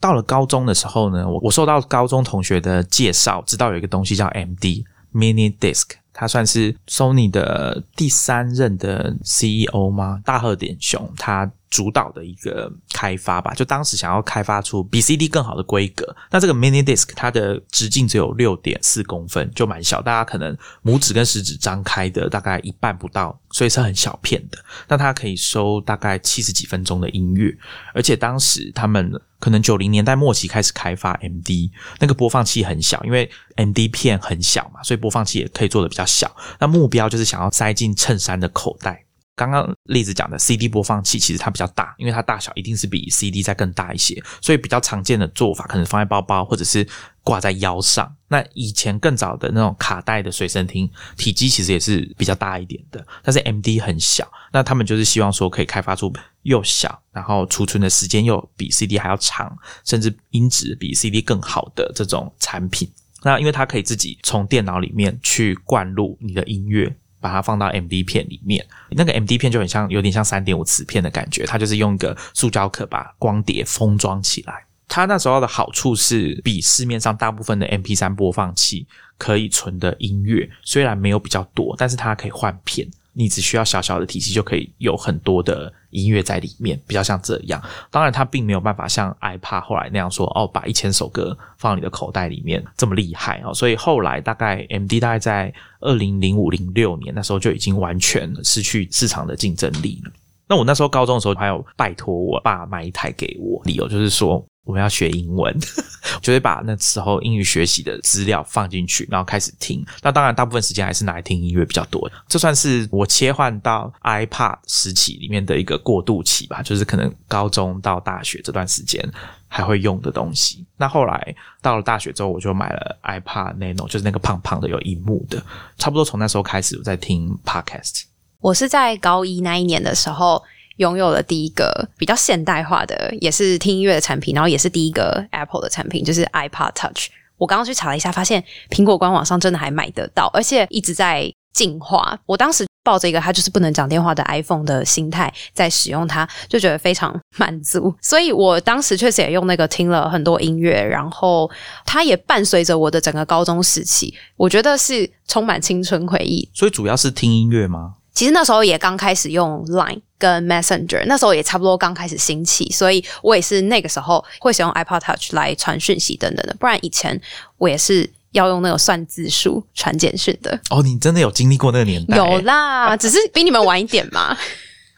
A: 到了高中的时候呢，我我受到高中同学的介绍，知道有一个东西叫 MD Mini Disc，他算是 Sony 的第三任的 CEO 吗？大贺典雄他主导的一个开发吧，就当时想要开发出比 CD 更好的规格。那这个 Mini Disc 它的直径只有六点四公分，就蛮小，大家可能拇指跟食指张开的大概一半不到，所以是很小片的。那它可以收大概七十几分钟的音乐，而且当时他们可能九零年代末期开始开发 MD，那个播放器很小，因为 MD 片很小嘛，所以播放器也可以做的比较小。那目标就是想要塞进衬衫的口袋。刚刚例子讲的 CD 播放器，其实它比较大，因为它大小一定是比 CD 再更大一些，所以比较常见的做法可能放在包包或者是挂在腰上。那以前更早的那种卡带的随身听，体积其实也是比较大一点的，但是 MD 很小。那他们就是希望说可以开发出又小，然后储存的时间又比 CD 还要长，甚至音质比 CD 更好的这种产品。那因为它可以自己从电脑里面去灌入你的音乐。把它放到 MD 片里面，那个 MD 片就很像，有点像三点五磁片的感觉。它就是用一个塑胶壳把光碟封装起来。它那时候的好处是，比市面上大部分的 MP 三播放器可以存的音乐虽然没有比较多，但是它可以换片。你只需要小小的体积就可以有很多的音乐在里面，比较像这样。当然，它并没有办法像 iPad 后来那样说哦，把一千首歌放你的口袋里面这么厉害哦。所以后来大概 MD 大概在二零零五零六年那时候就已经完全失去市场的竞争力了。那我那时候高中的时候还有拜托我爸买一台给我，理由就是说。我们要学英文，就会把那时候英语学习的资料放进去，然后开始听。那当然，大部分时间还是拿来听音乐比较多。这算是我切换到 iPad 时期里面的一个过渡期吧，就是可能高中到大学这段时间还会用的东西。那后来到了大学之后，我就买了 iPad Nano，就是那个胖胖的有荧幕的。差不多从那时候开始，我在听 Podcast。
B: 我是在高一那一年的时候。拥有了第一个比较现代化的，也是听音乐的产品，然后也是第一个 Apple 的产品，就是 iPod Touch。我刚刚去查了一下，发现苹果官网上真的还买得到，而且一直在进化。我当时抱着一个它就是不能讲电话的 iPhone 的心态在使用它，就觉得非常满足。所以我当时确实也用那个听了很多音乐，然后它也伴随着我的整个高中时期，我觉得是充满青春回忆。
A: 所以主要是听音乐吗？
B: 其实那时候也刚开始用 Line 跟 Messenger，那时候也差不多刚开始兴起，所以我也是那个时候会使用 iPod Touch 来传讯息等等的。不然以前我也是要用那个算字数传简讯的。
A: 哦，你真的有经历过那个年代？
B: 有啦，只是比你们晚一点嘛。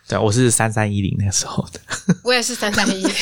A: 对，我是三三一零那时候的。
C: 我也是三三一零。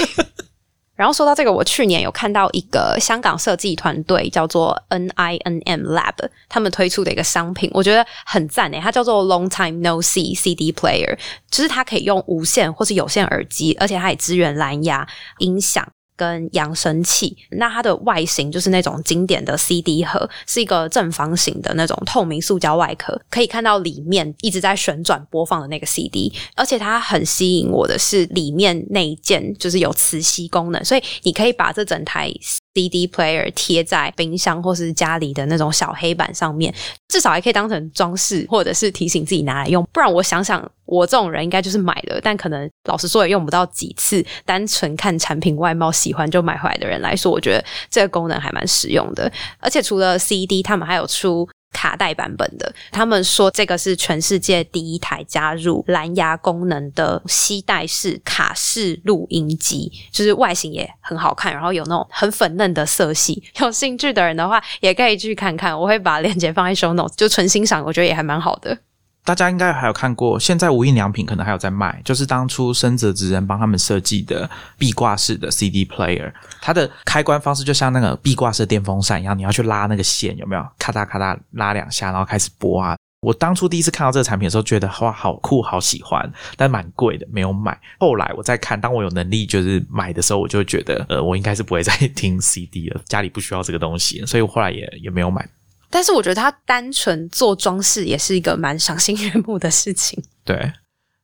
B: 然后说到这个，我去年有看到一个香港设计团队叫做 NINM Lab，他们推出的一个商品，我觉得很赞诶，它叫做 Long Time No See CD Player，就是它可以用无线或是有线耳机，而且它也支援蓝牙音响。跟扬声器，那它的外形就是那种经典的 CD 盒，是一个正方形的那种透明塑胶外壳，可以看到里面一直在旋转播放的那个 CD。而且它很吸引我的是里面那一件就是有磁吸功能，所以你可以把这整台。DD player 贴在冰箱或是家里的那种小黑板上面，至少还可以当成装饰，或者是提醒自己拿来用。不然我想想，我这种人应该就是买了，但可能老实说也用不到几次。单纯看产品外貌喜欢就买回来的人来说，我觉得这个功能还蛮实用的。而且除了 CD，他们还有出。卡带版本的，他们说这个是全世界第一台加入蓝牙功能的吸带式卡式录音机，就是外形也很好看，然后有那种很粉嫩的色系。有兴趣的人的话，也可以去看看，我会把链接放在 show notes，就纯欣赏，我觉得也还蛮好的。
A: 大家应该还有看过，现在无印良品可能还有在卖，就是当初深泽直人帮他们设计的壁挂式的 CD player，它的开关方式就像那个壁挂式电风扇一样，你要去拉那个线，有没有？咔嗒咔嗒拉两下，然后开始播啊。我当初第一次看到这个产品的时候，觉得哇，好酷，好喜欢，但蛮贵的，没有买。后来我再看，当我有能力就是买的时候，我就觉得，呃，我应该是不会再听 CD 了，家里不需要这个东西，所以我后来也也没有买。
B: 但是我觉得它单纯做装饰也是一个蛮赏心悦目的事情。
A: 对，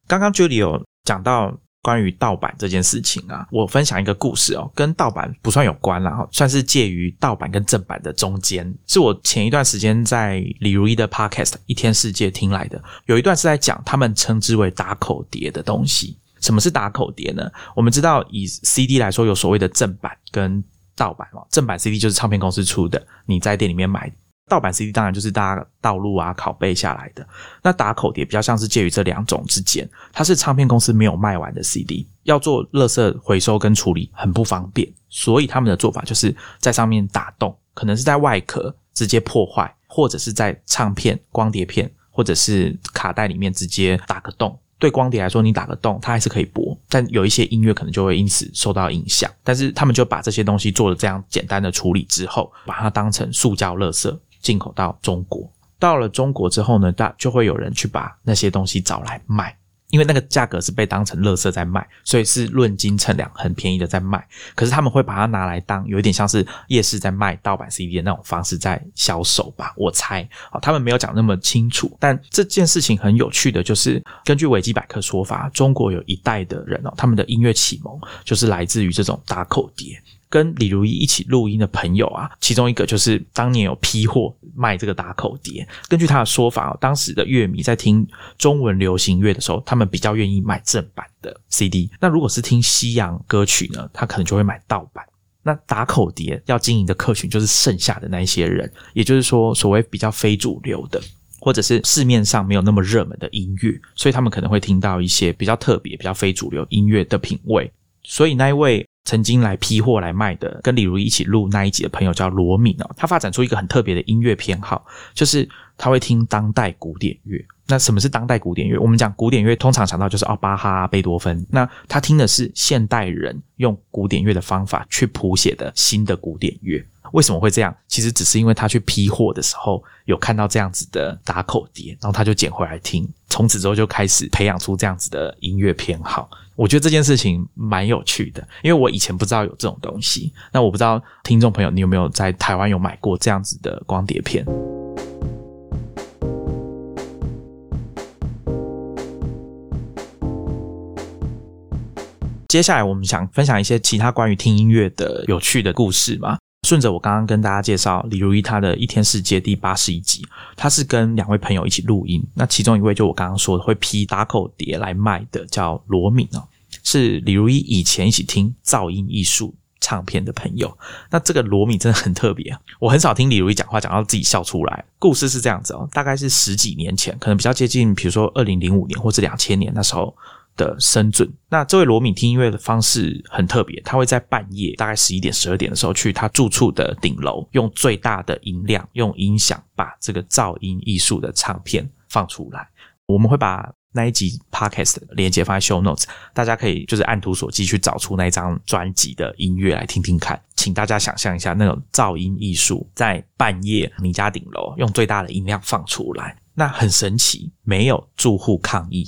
A: 刚刚 Julie 有讲到关于盗版这件事情啊，我分享一个故事哦，跟盗版不算有关啦，哈，算是介于盗版跟正版的中间。是我前一段时间在李如一的 Podcast《一天世界》听来的，有一段是在讲他们称之为打口碟的东西。什么是打口碟呢？我们知道以 CD 来说，有所谓的正版跟盗版嘛。正版 CD 就是唱片公司出的，你在店里面买。盗版 CD 当然就是大家盗录啊、拷贝下来的。那打口碟比较像是介于这两种之间，它是唱片公司没有卖完的 CD，要做垃圾回收跟处理很不方便，所以他们的做法就是在上面打洞，可能是在外壳直接破坏，或者是在唱片、光碟片或者是卡带里面直接打个洞。对光碟来说，你打个洞，它还是可以播，但有一些音乐可能就会因此受到影响。但是他们就把这些东西做了这样简单的处理之后，把它当成塑胶垃圾。进口到中国，到了中国之后呢，大就会有人去把那些东西找来卖，因为那个价格是被当成垃圾在卖，所以是论斤称两，很便宜的在卖。可是他们会把它拿来当有一点像是夜市在卖盗版 CD 的那种方式在销售吧，我猜。哦，他们没有讲那么清楚，但这件事情很有趣的就是，根据维基百科说法，中国有一代的人哦，他们的音乐启蒙就是来自于这种打口碟。跟李如一一起录音的朋友啊，其中一个就是当年有批货卖这个打口碟。根据他的说法，当时的乐迷在听中文流行乐的时候，他们比较愿意买正版的 CD。那如果是听西洋歌曲呢，他可能就会买盗版。那打口碟要经营的客群就是剩下的那一些人，也就是说，所谓比较非主流的，或者是市面上没有那么热门的音乐，所以他们可能会听到一些比较特别、比较非主流音乐的品味。所以那一位。曾经来批货来卖的，跟李如一起录那一集的朋友叫罗敏哦，他发展出一个很特别的音乐偏好，就是他会听当代古典乐。那什么是当代古典乐？我们讲古典乐，通常想到就是哦，巴哈、贝多芬。那他听的是现代人用古典乐的方法去谱写的新的古典乐。为什么会这样？其实只是因为他去批货的时候有看到这样子的打口碟，然后他就捡回来听，从此之后就开始培养出这样子的音乐偏好。我觉得这件事情蛮有趣的，因为我以前不知道有这种东西。那我不知道听众朋友你有没有在台湾有买过这样子的光碟片？接下来我们想分享一些其他关于听音乐的有趣的故事嘛。顺着我刚刚跟大家介绍李如一他的一天世界第八十一集，他是跟两位朋友一起录音。那其中一位就我刚刚说的会批打口碟来卖的，叫罗敏哦，是李如一以前一起听噪音艺术唱片的朋友。那这个罗敏真的很特别，我很少听李如一讲话讲到自己笑出来。故事是这样子哦，大概是十几年前，可能比较接近，比如说二零零五年或者两千年那时候。的深圳。那这位罗敏听音乐的方式很特别，他会在半夜大概十一点、十二点的时候去他住处的顶楼，用最大的音量，用音响把这个噪音艺术的唱片放出来。我们会把那一集 podcast 连接放在 show notes，大家可以就是按图索骥去找出那张专辑的音乐来听听看。请大家想象一下那种噪音艺术，在半夜你家顶楼用最大的音量放出来，那很神奇，没有住户抗议。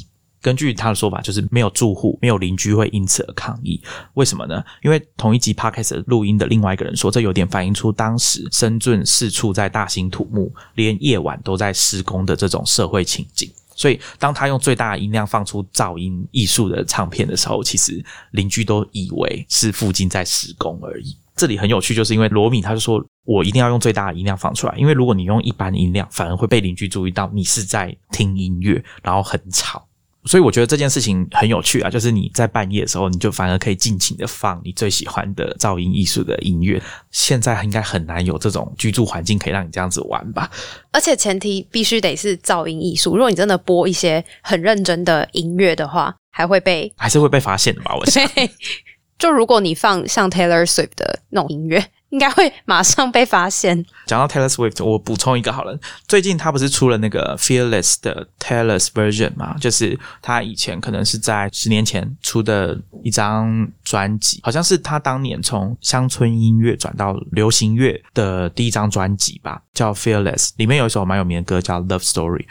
A: 根据他的说法，就是没有住户、没有邻居会因此而抗议。为什么呢？因为同一集 podcast 录音的另外一个人说，这有点反映出当时深圳四处在大兴土木，连夜晚都在施工的这种社会情景。所以，当他用最大的音量放出噪音艺术的唱片的时候，其实邻居都以为是附近在施工而已。这里很有趣，就是因为罗米他就说我一定要用最大的音量放出来，因为如果你用一般音量，反而会被邻居注意到你是在听音乐，然后很吵。所以我觉得这件事情很有趣啊，就是你在半夜的时候，你就反而可以尽情的放你最喜欢的噪音艺术的音乐。现在应该很难有这种居住环境可以让你这样子玩吧？
B: 而且前提必须得是噪音艺术。如果你真的播一些很认真的音乐的话，还会被
A: 还是会被发现的吧？我想，
B: 就如果你放像 Taylor Swift 的那种音乐。应该会马上被发现。
A: 讲到 Taylor Swift，我补充一个好了。最近他不是出了那个 Fearless 的 Taylor's Version 嘛？就是他以前可能是在十年前出的一张专辑，好像是他当年从乡村音乐转到流行乐的第一张专辑吧，叫 Fearless。里面有一首蛮有名的歌叫 Love Story。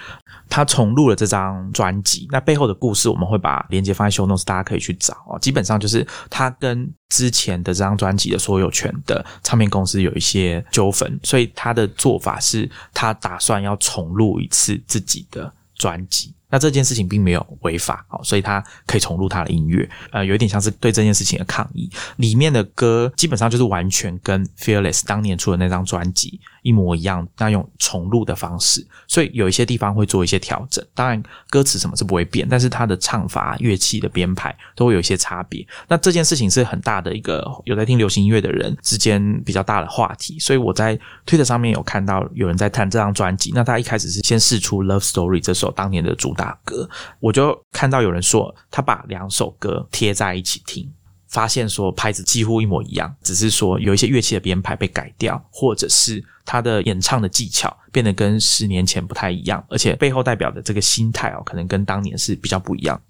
A: 他重录了这张专辑，那背后的故事我们会把链接放在 show notes，大家可以去找哦。基本上就是他跟之前的这张专辑的所有权的唱片公司有一些纠纷，所以他的做法是他打算要重录一次自己的专辑。那这件事情并没有违法，好，所以他可以重录他的音乐，呃，有一点像是对这件事情的抗议。里面的歌基本上就是完全跟 Fearless 当年出的那张专辑一模一样，那用重录的方式，所以有一些地方会做一些调整。当然，歌词什么是不会变，但是他的唱法、乐器的编排都会有一些差别。那这件事情是很大的一个有在听流行音乐的人之间比较大的话题，所以我在推特上面有看到有人在谈这张专辑。那他一开始是先试出《Love Story》这首当年的主。打歌，我就看到有人说他把两首歌贴在一起听，发现说拍子几乎一模一样，只是说有一些乐器的编排被改掉，或者是他的演唱的技巧变得跟十年前不太一样，而且背后代表的这个心态哦，可能跟当年是比较不一样。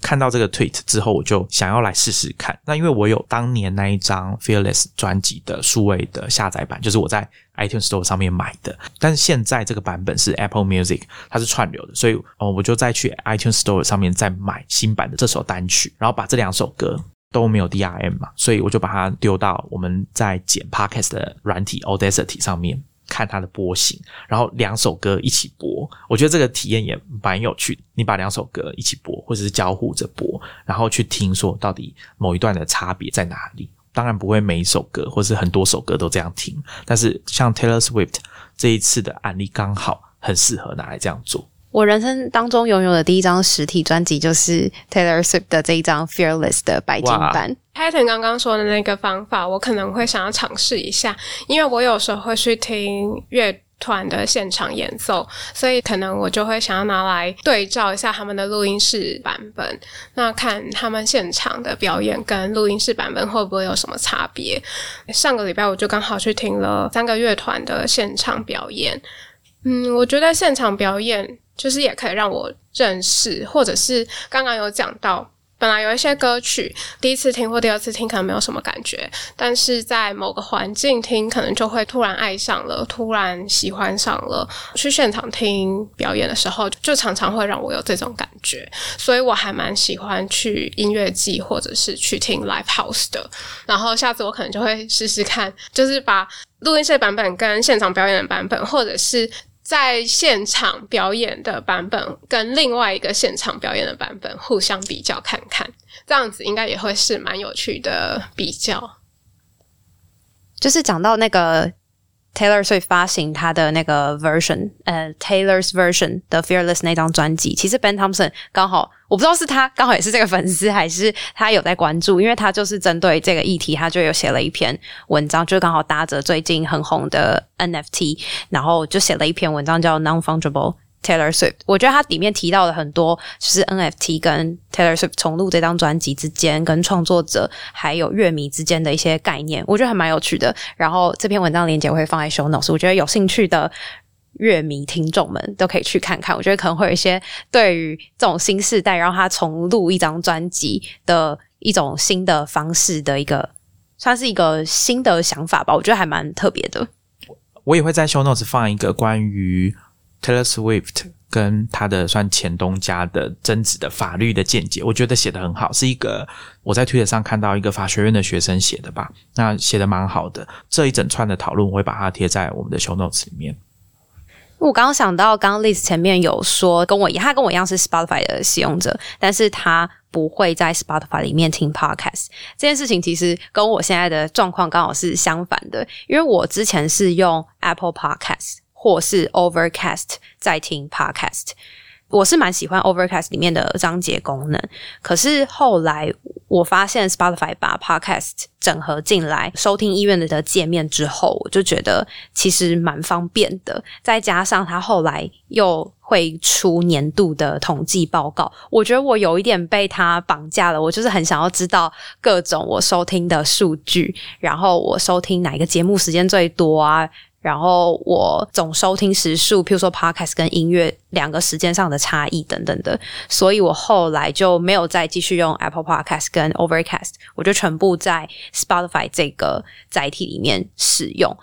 A: 看到这个 tweet 之后，我就想要来试试看。那因为我有当年那一张 Fearless 专辑的数位的下载版，就是我在 iTunes Store 上面买的。但是现在这个版本是 Apple Music，它是串流的，所以哦，我就再去 iTunes Store 上面再买新版的这首单曲，然后把这两首歌都没有 DRM 嘛，所以我就把它丢到我们在剪 Podcast 的软体 Audacity 上面。看它的波形，然后两首歌一起播，我觉得这个体验也蛮有趣的。你把两首歌一起播，或者是交互着播，然后去听说到底某一段的差别在哪里。当然不会每一首歌，或是很多首歌都这样听，但是像 Taylor Swift 这一次的案例刚好很适合拿来这样做。
B: 我人生当中拥有的第一张实体专辑就是 Taylor Swift 的这一张 Fearless 的白金版。
C: Patton 刚刚说的那个方法，我可能会想要尝试一下，因为我有时候会去听乐团的现场演奏，所以可能我就会想要拿来对照一下他们的录音室版本，那看他们现场的表演跟录音室版本会不会有什么差别。上个礼拜我就刚好去听了三个乐团的现场表演，嗯，我觉得现场表演。就是也可以让我认识，或者是刚刚有讲到，本来有一些歌曲第一次听或第二次听可能没有什么感觉，但是在某个环境听，可能就会突然爱上了，突然喜欢上了。去现场听表演的时候，就常常会让我有这种感觉，所以我还蛮喜欢去音乐季或者是去听 live house 的。然后下次我可能就会试试看，就是把录音室版本跟现场表演的版本，或者是。在现场表演的版本跟另外一个现场表演的版本互相比较看看，这样子应该也会是蛮有趣的比较。
B: 就是讲到那个。Taylor 所以发行他的那个 version，呃，Taylor's version 的 Fearless 那张专辑，其实 Ben Thompson 刚好，我不知道是他刚好也是这个粉丝，还是他有在关注，因为他就是针对这个议题，他就有写了一篇文章，就刚好搭着最近很红的 NFT，然后就写了一篇文章叫 Non Fungible Taylor Swift，我觉得它里面提到了很多，就是 NFT 跟 Taylor Swift 重录这张专辑之间，跟创作者还有乐迷之间的一些概念，我觉得还蛮有趣的。然后这篇文章链接我会放在 Show Notes，我觉得有兴趣的乐迷听众们都可以去看看。我觉得可能会有一些对于这种新时代，然后他重录一张专辑的一种新的方式的一个，算是一个新的想法吧。我觉得还蛮特别的。
A: 我也会在 Show Notes 放一个关于。Taylor Swift 跟他的算前东家的争执的法律的见解，我觉得写的很好，是一个我在推特上看到一个法学院的学生写的吧，那写的蛮好的。这一整串的讨论，我会把它贴在我们的 show notes 里面。
B: 我刚刚想到，刚刚 Liz 前面有说跟我一样，他跟我一样是 Spotify 的使用者，但是他不会在 Spotify 里面听 podcast 这件事情，其实跟我现在的状况刚好是相反的，因为我之前是用 Apple Podcast。或是 Overcast 在听 Podcast，我是蛮喜欢 Overcast 里面的章节功能。可是后来我发现 Spotify 把 Podcast 整合进来收听医院的界面之后，我就觉得其实蛮方便的。再加上它后来又会出年度的统计报告，我觉得我有一点被它绑架了。我就是很想要知道各种我收听的数据，然后我收听哪一个节目时间最多啊？然后我总收听时数，譬如说 podcast 跟音乐两个时间上的差异等等的，所以我后来就没有再继续用 Apple Podcast 跟 Overcast，我就全部在 Spotify 这个载体里面使用。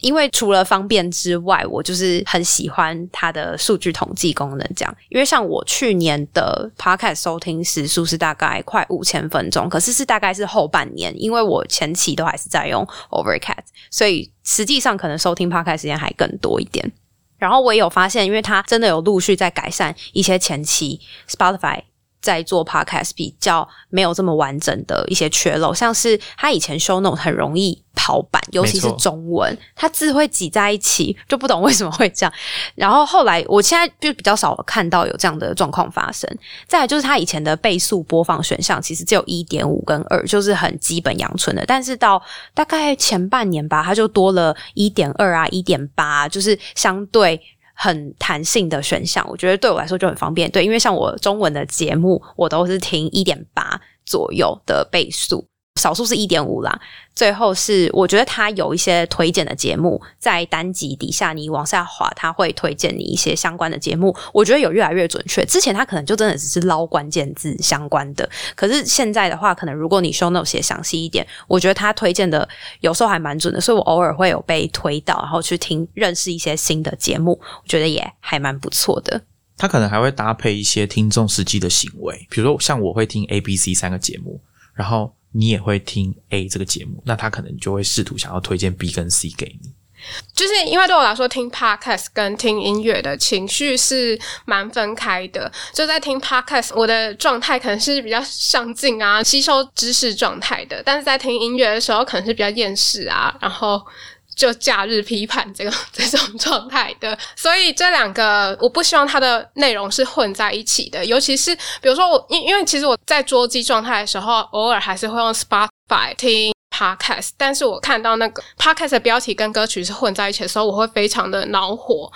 B: 因为除了方便之外，我就是很喜欢它的数据统计功能。这样，因为像我去年的 Podcast 收听时数是大概快五千分钟，可是是大概是后半年，因为我前期都还是在用 Overcast，所以实际上可能收听 Podcast 时间还更多一点。然后我也有发现，因为它真的有陆续在改善一些前期 Spotify。在做 podcast 比较没有这么完整的一些缺漏，像是他以前 show note 很容易跑版，尤其是中文，他字会挤在一起，就不懂为什么会这样。然后后来，我现在就比较少看到有这样的状况发生。再来就是他以前的倍速播放选项，其实只有一点五跟二，就是很基本阳春的。但是到大概前半年吧，他就多了一点二啊，一点八，就是相对。很弹性的选项，我觉得对我来说就很方便。对，因为像我中文的节目，我都是听一点八左右的倍速。少数是一点五啦，最后是我觉得它有一些推荐的节目，在单集底下你往下滑，它会推荐你一些相关的节目。我觉得有越来越准确。之前它可能就真的只是捞关键字相关的，可是现在的话，可能如果你 show note 写详细一点，我觉得它推荐的有时候还蛮准的。所以我偶尔会有被推到，然后去听认识一些新的节目，我觉得也还蛮不错的。
A: 它可能还会搭配一些听众实际的行为，比如说像我会听 A、B、C 三个节目，然后。你也会听 A 这个节目，那他可能就会试图想要推荐 B 跟 C 给你。
C: 就是因为对我来说，听 podcast 跟听音乐的情绪是蛮分开的。就在听 podcast，我的状态可能是比较上进啊，吸收知识状态的；但是在听音乐的时候，可能是比较厌世啊，然后。就假日批判这个 这种状态的，所以这两个我不希望它的内容是混在一起的。尤其是比如说我，因因为其实我在捉机状态的时候，偶尔还是会用 Spotify 听 Podcast，但是我看到那个 Podcast 的标题跟歌曲是混在一起的时候，我会非常的恼火。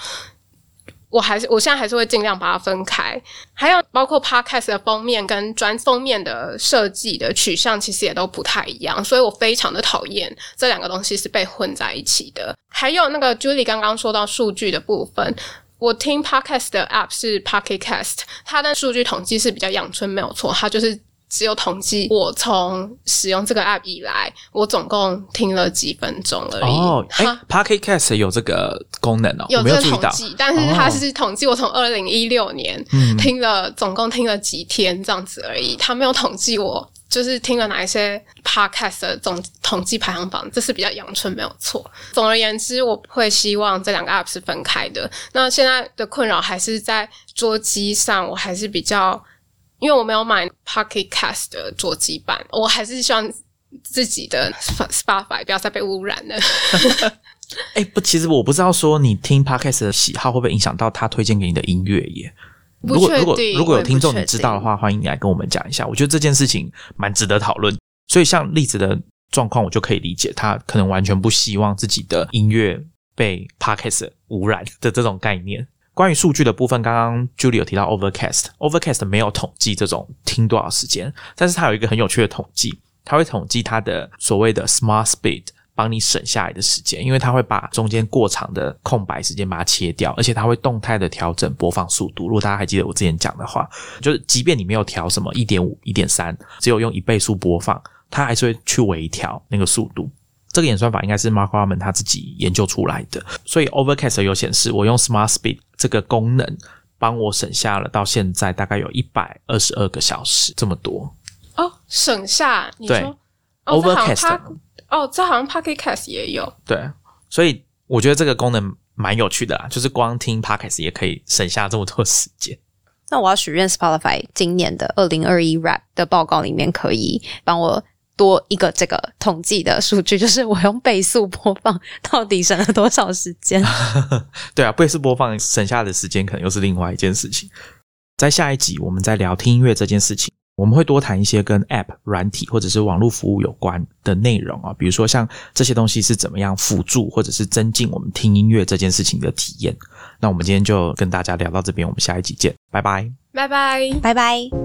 C: 我还是我现在还是会尽量把它分开，还有包括 podcast 的封面跟专封面的设计的取向，其实也都不太一样，所以我非常的讨厌这两个东西是被混在一起的。还有那个 Julie 刚刚说到数据的部分，我听 podcast 的 app 是 Pocket Cast，它的数据统计是比较阳春，没有错，它就是。只有统计我从使用这个 app 以来，我总共听了几分钟而已。
A: 哦，哎，Pocket Cast 有这个功能哦，
C: 有这个统计，但是它是统计我从二零一六年听了总共听了几天这样子而已，它没有统计我就是听了哪一些 podcast 的总统计排行榜，这是比较阳春没有错。总而言之，我会希望这两个 app 是分开的。那现在的困扰还是在桌机上，我还是比较。因为我没有买 Pocket Cast 的座机版，我还是希望自己的 Spotify 不要再被污染了。
A: 哎，不，其实我不知道说你听 Podcast 的喜好会不会影响到他推荐给你的音乐耶？如果如果如果有听众你知道的话，欢迎你来跟我们讲一下。我觉得这件事情蛮值得讨论。所以像例子的状况，我就可以理解他可能完全不希望自己的音乐被 Podcast 污染的这种概念。关于数据的部分，刚刚 Julie 有提到 Overcast，Overcast 没有统计这种听多少时间，但是它有一个很有趣的统计，它会统计它的所谓的 Smart Speed，帮你省下来的时间，因为它会把中间过长的空白时间把它切掉，而且它会动态的调整播放速度。如果大家还记得我之前讲的话，就是即便你没有调什么一点五、一点三，只有用一倍速播放，它还是会去微调那个速度。这个演算法应该是 Mark Gurman 他自己研究出来的，所以 Overcast 有显示，我用 Smart Speed 这个功能帮我省下了到现在大概有一百二十二个小时这么多。
C: 哦，省下你
A: 对
C: 说
A: Overcast
C: 哦，这好像 Pocket Cast 也有。
A: 对，所以我觉得这个功能蛮有趣的啦，就是光听 Podcast 也可以省下这么多时间。
B: 那我要许愿 Spotify 今年的二零二一 Rap 的报告里面可以帮我多一个这个统计的数据，就是我用倍速播放到底省了多少时间。
A: 对啊，倍速播放省下的时间可能又是另外一件事情。在下一集，我们在聊听音乐这件事情，我们会多谈一些跟 App、软体或者是网络服务有关的内容啊，比如说像这些东西是怎么样辅助或者是增进我们听音乐这件事情的体验。那我们今天就跟大家聊到这边，我们下一集见，拜拜。
C: 拜拜。
B: 拜拜。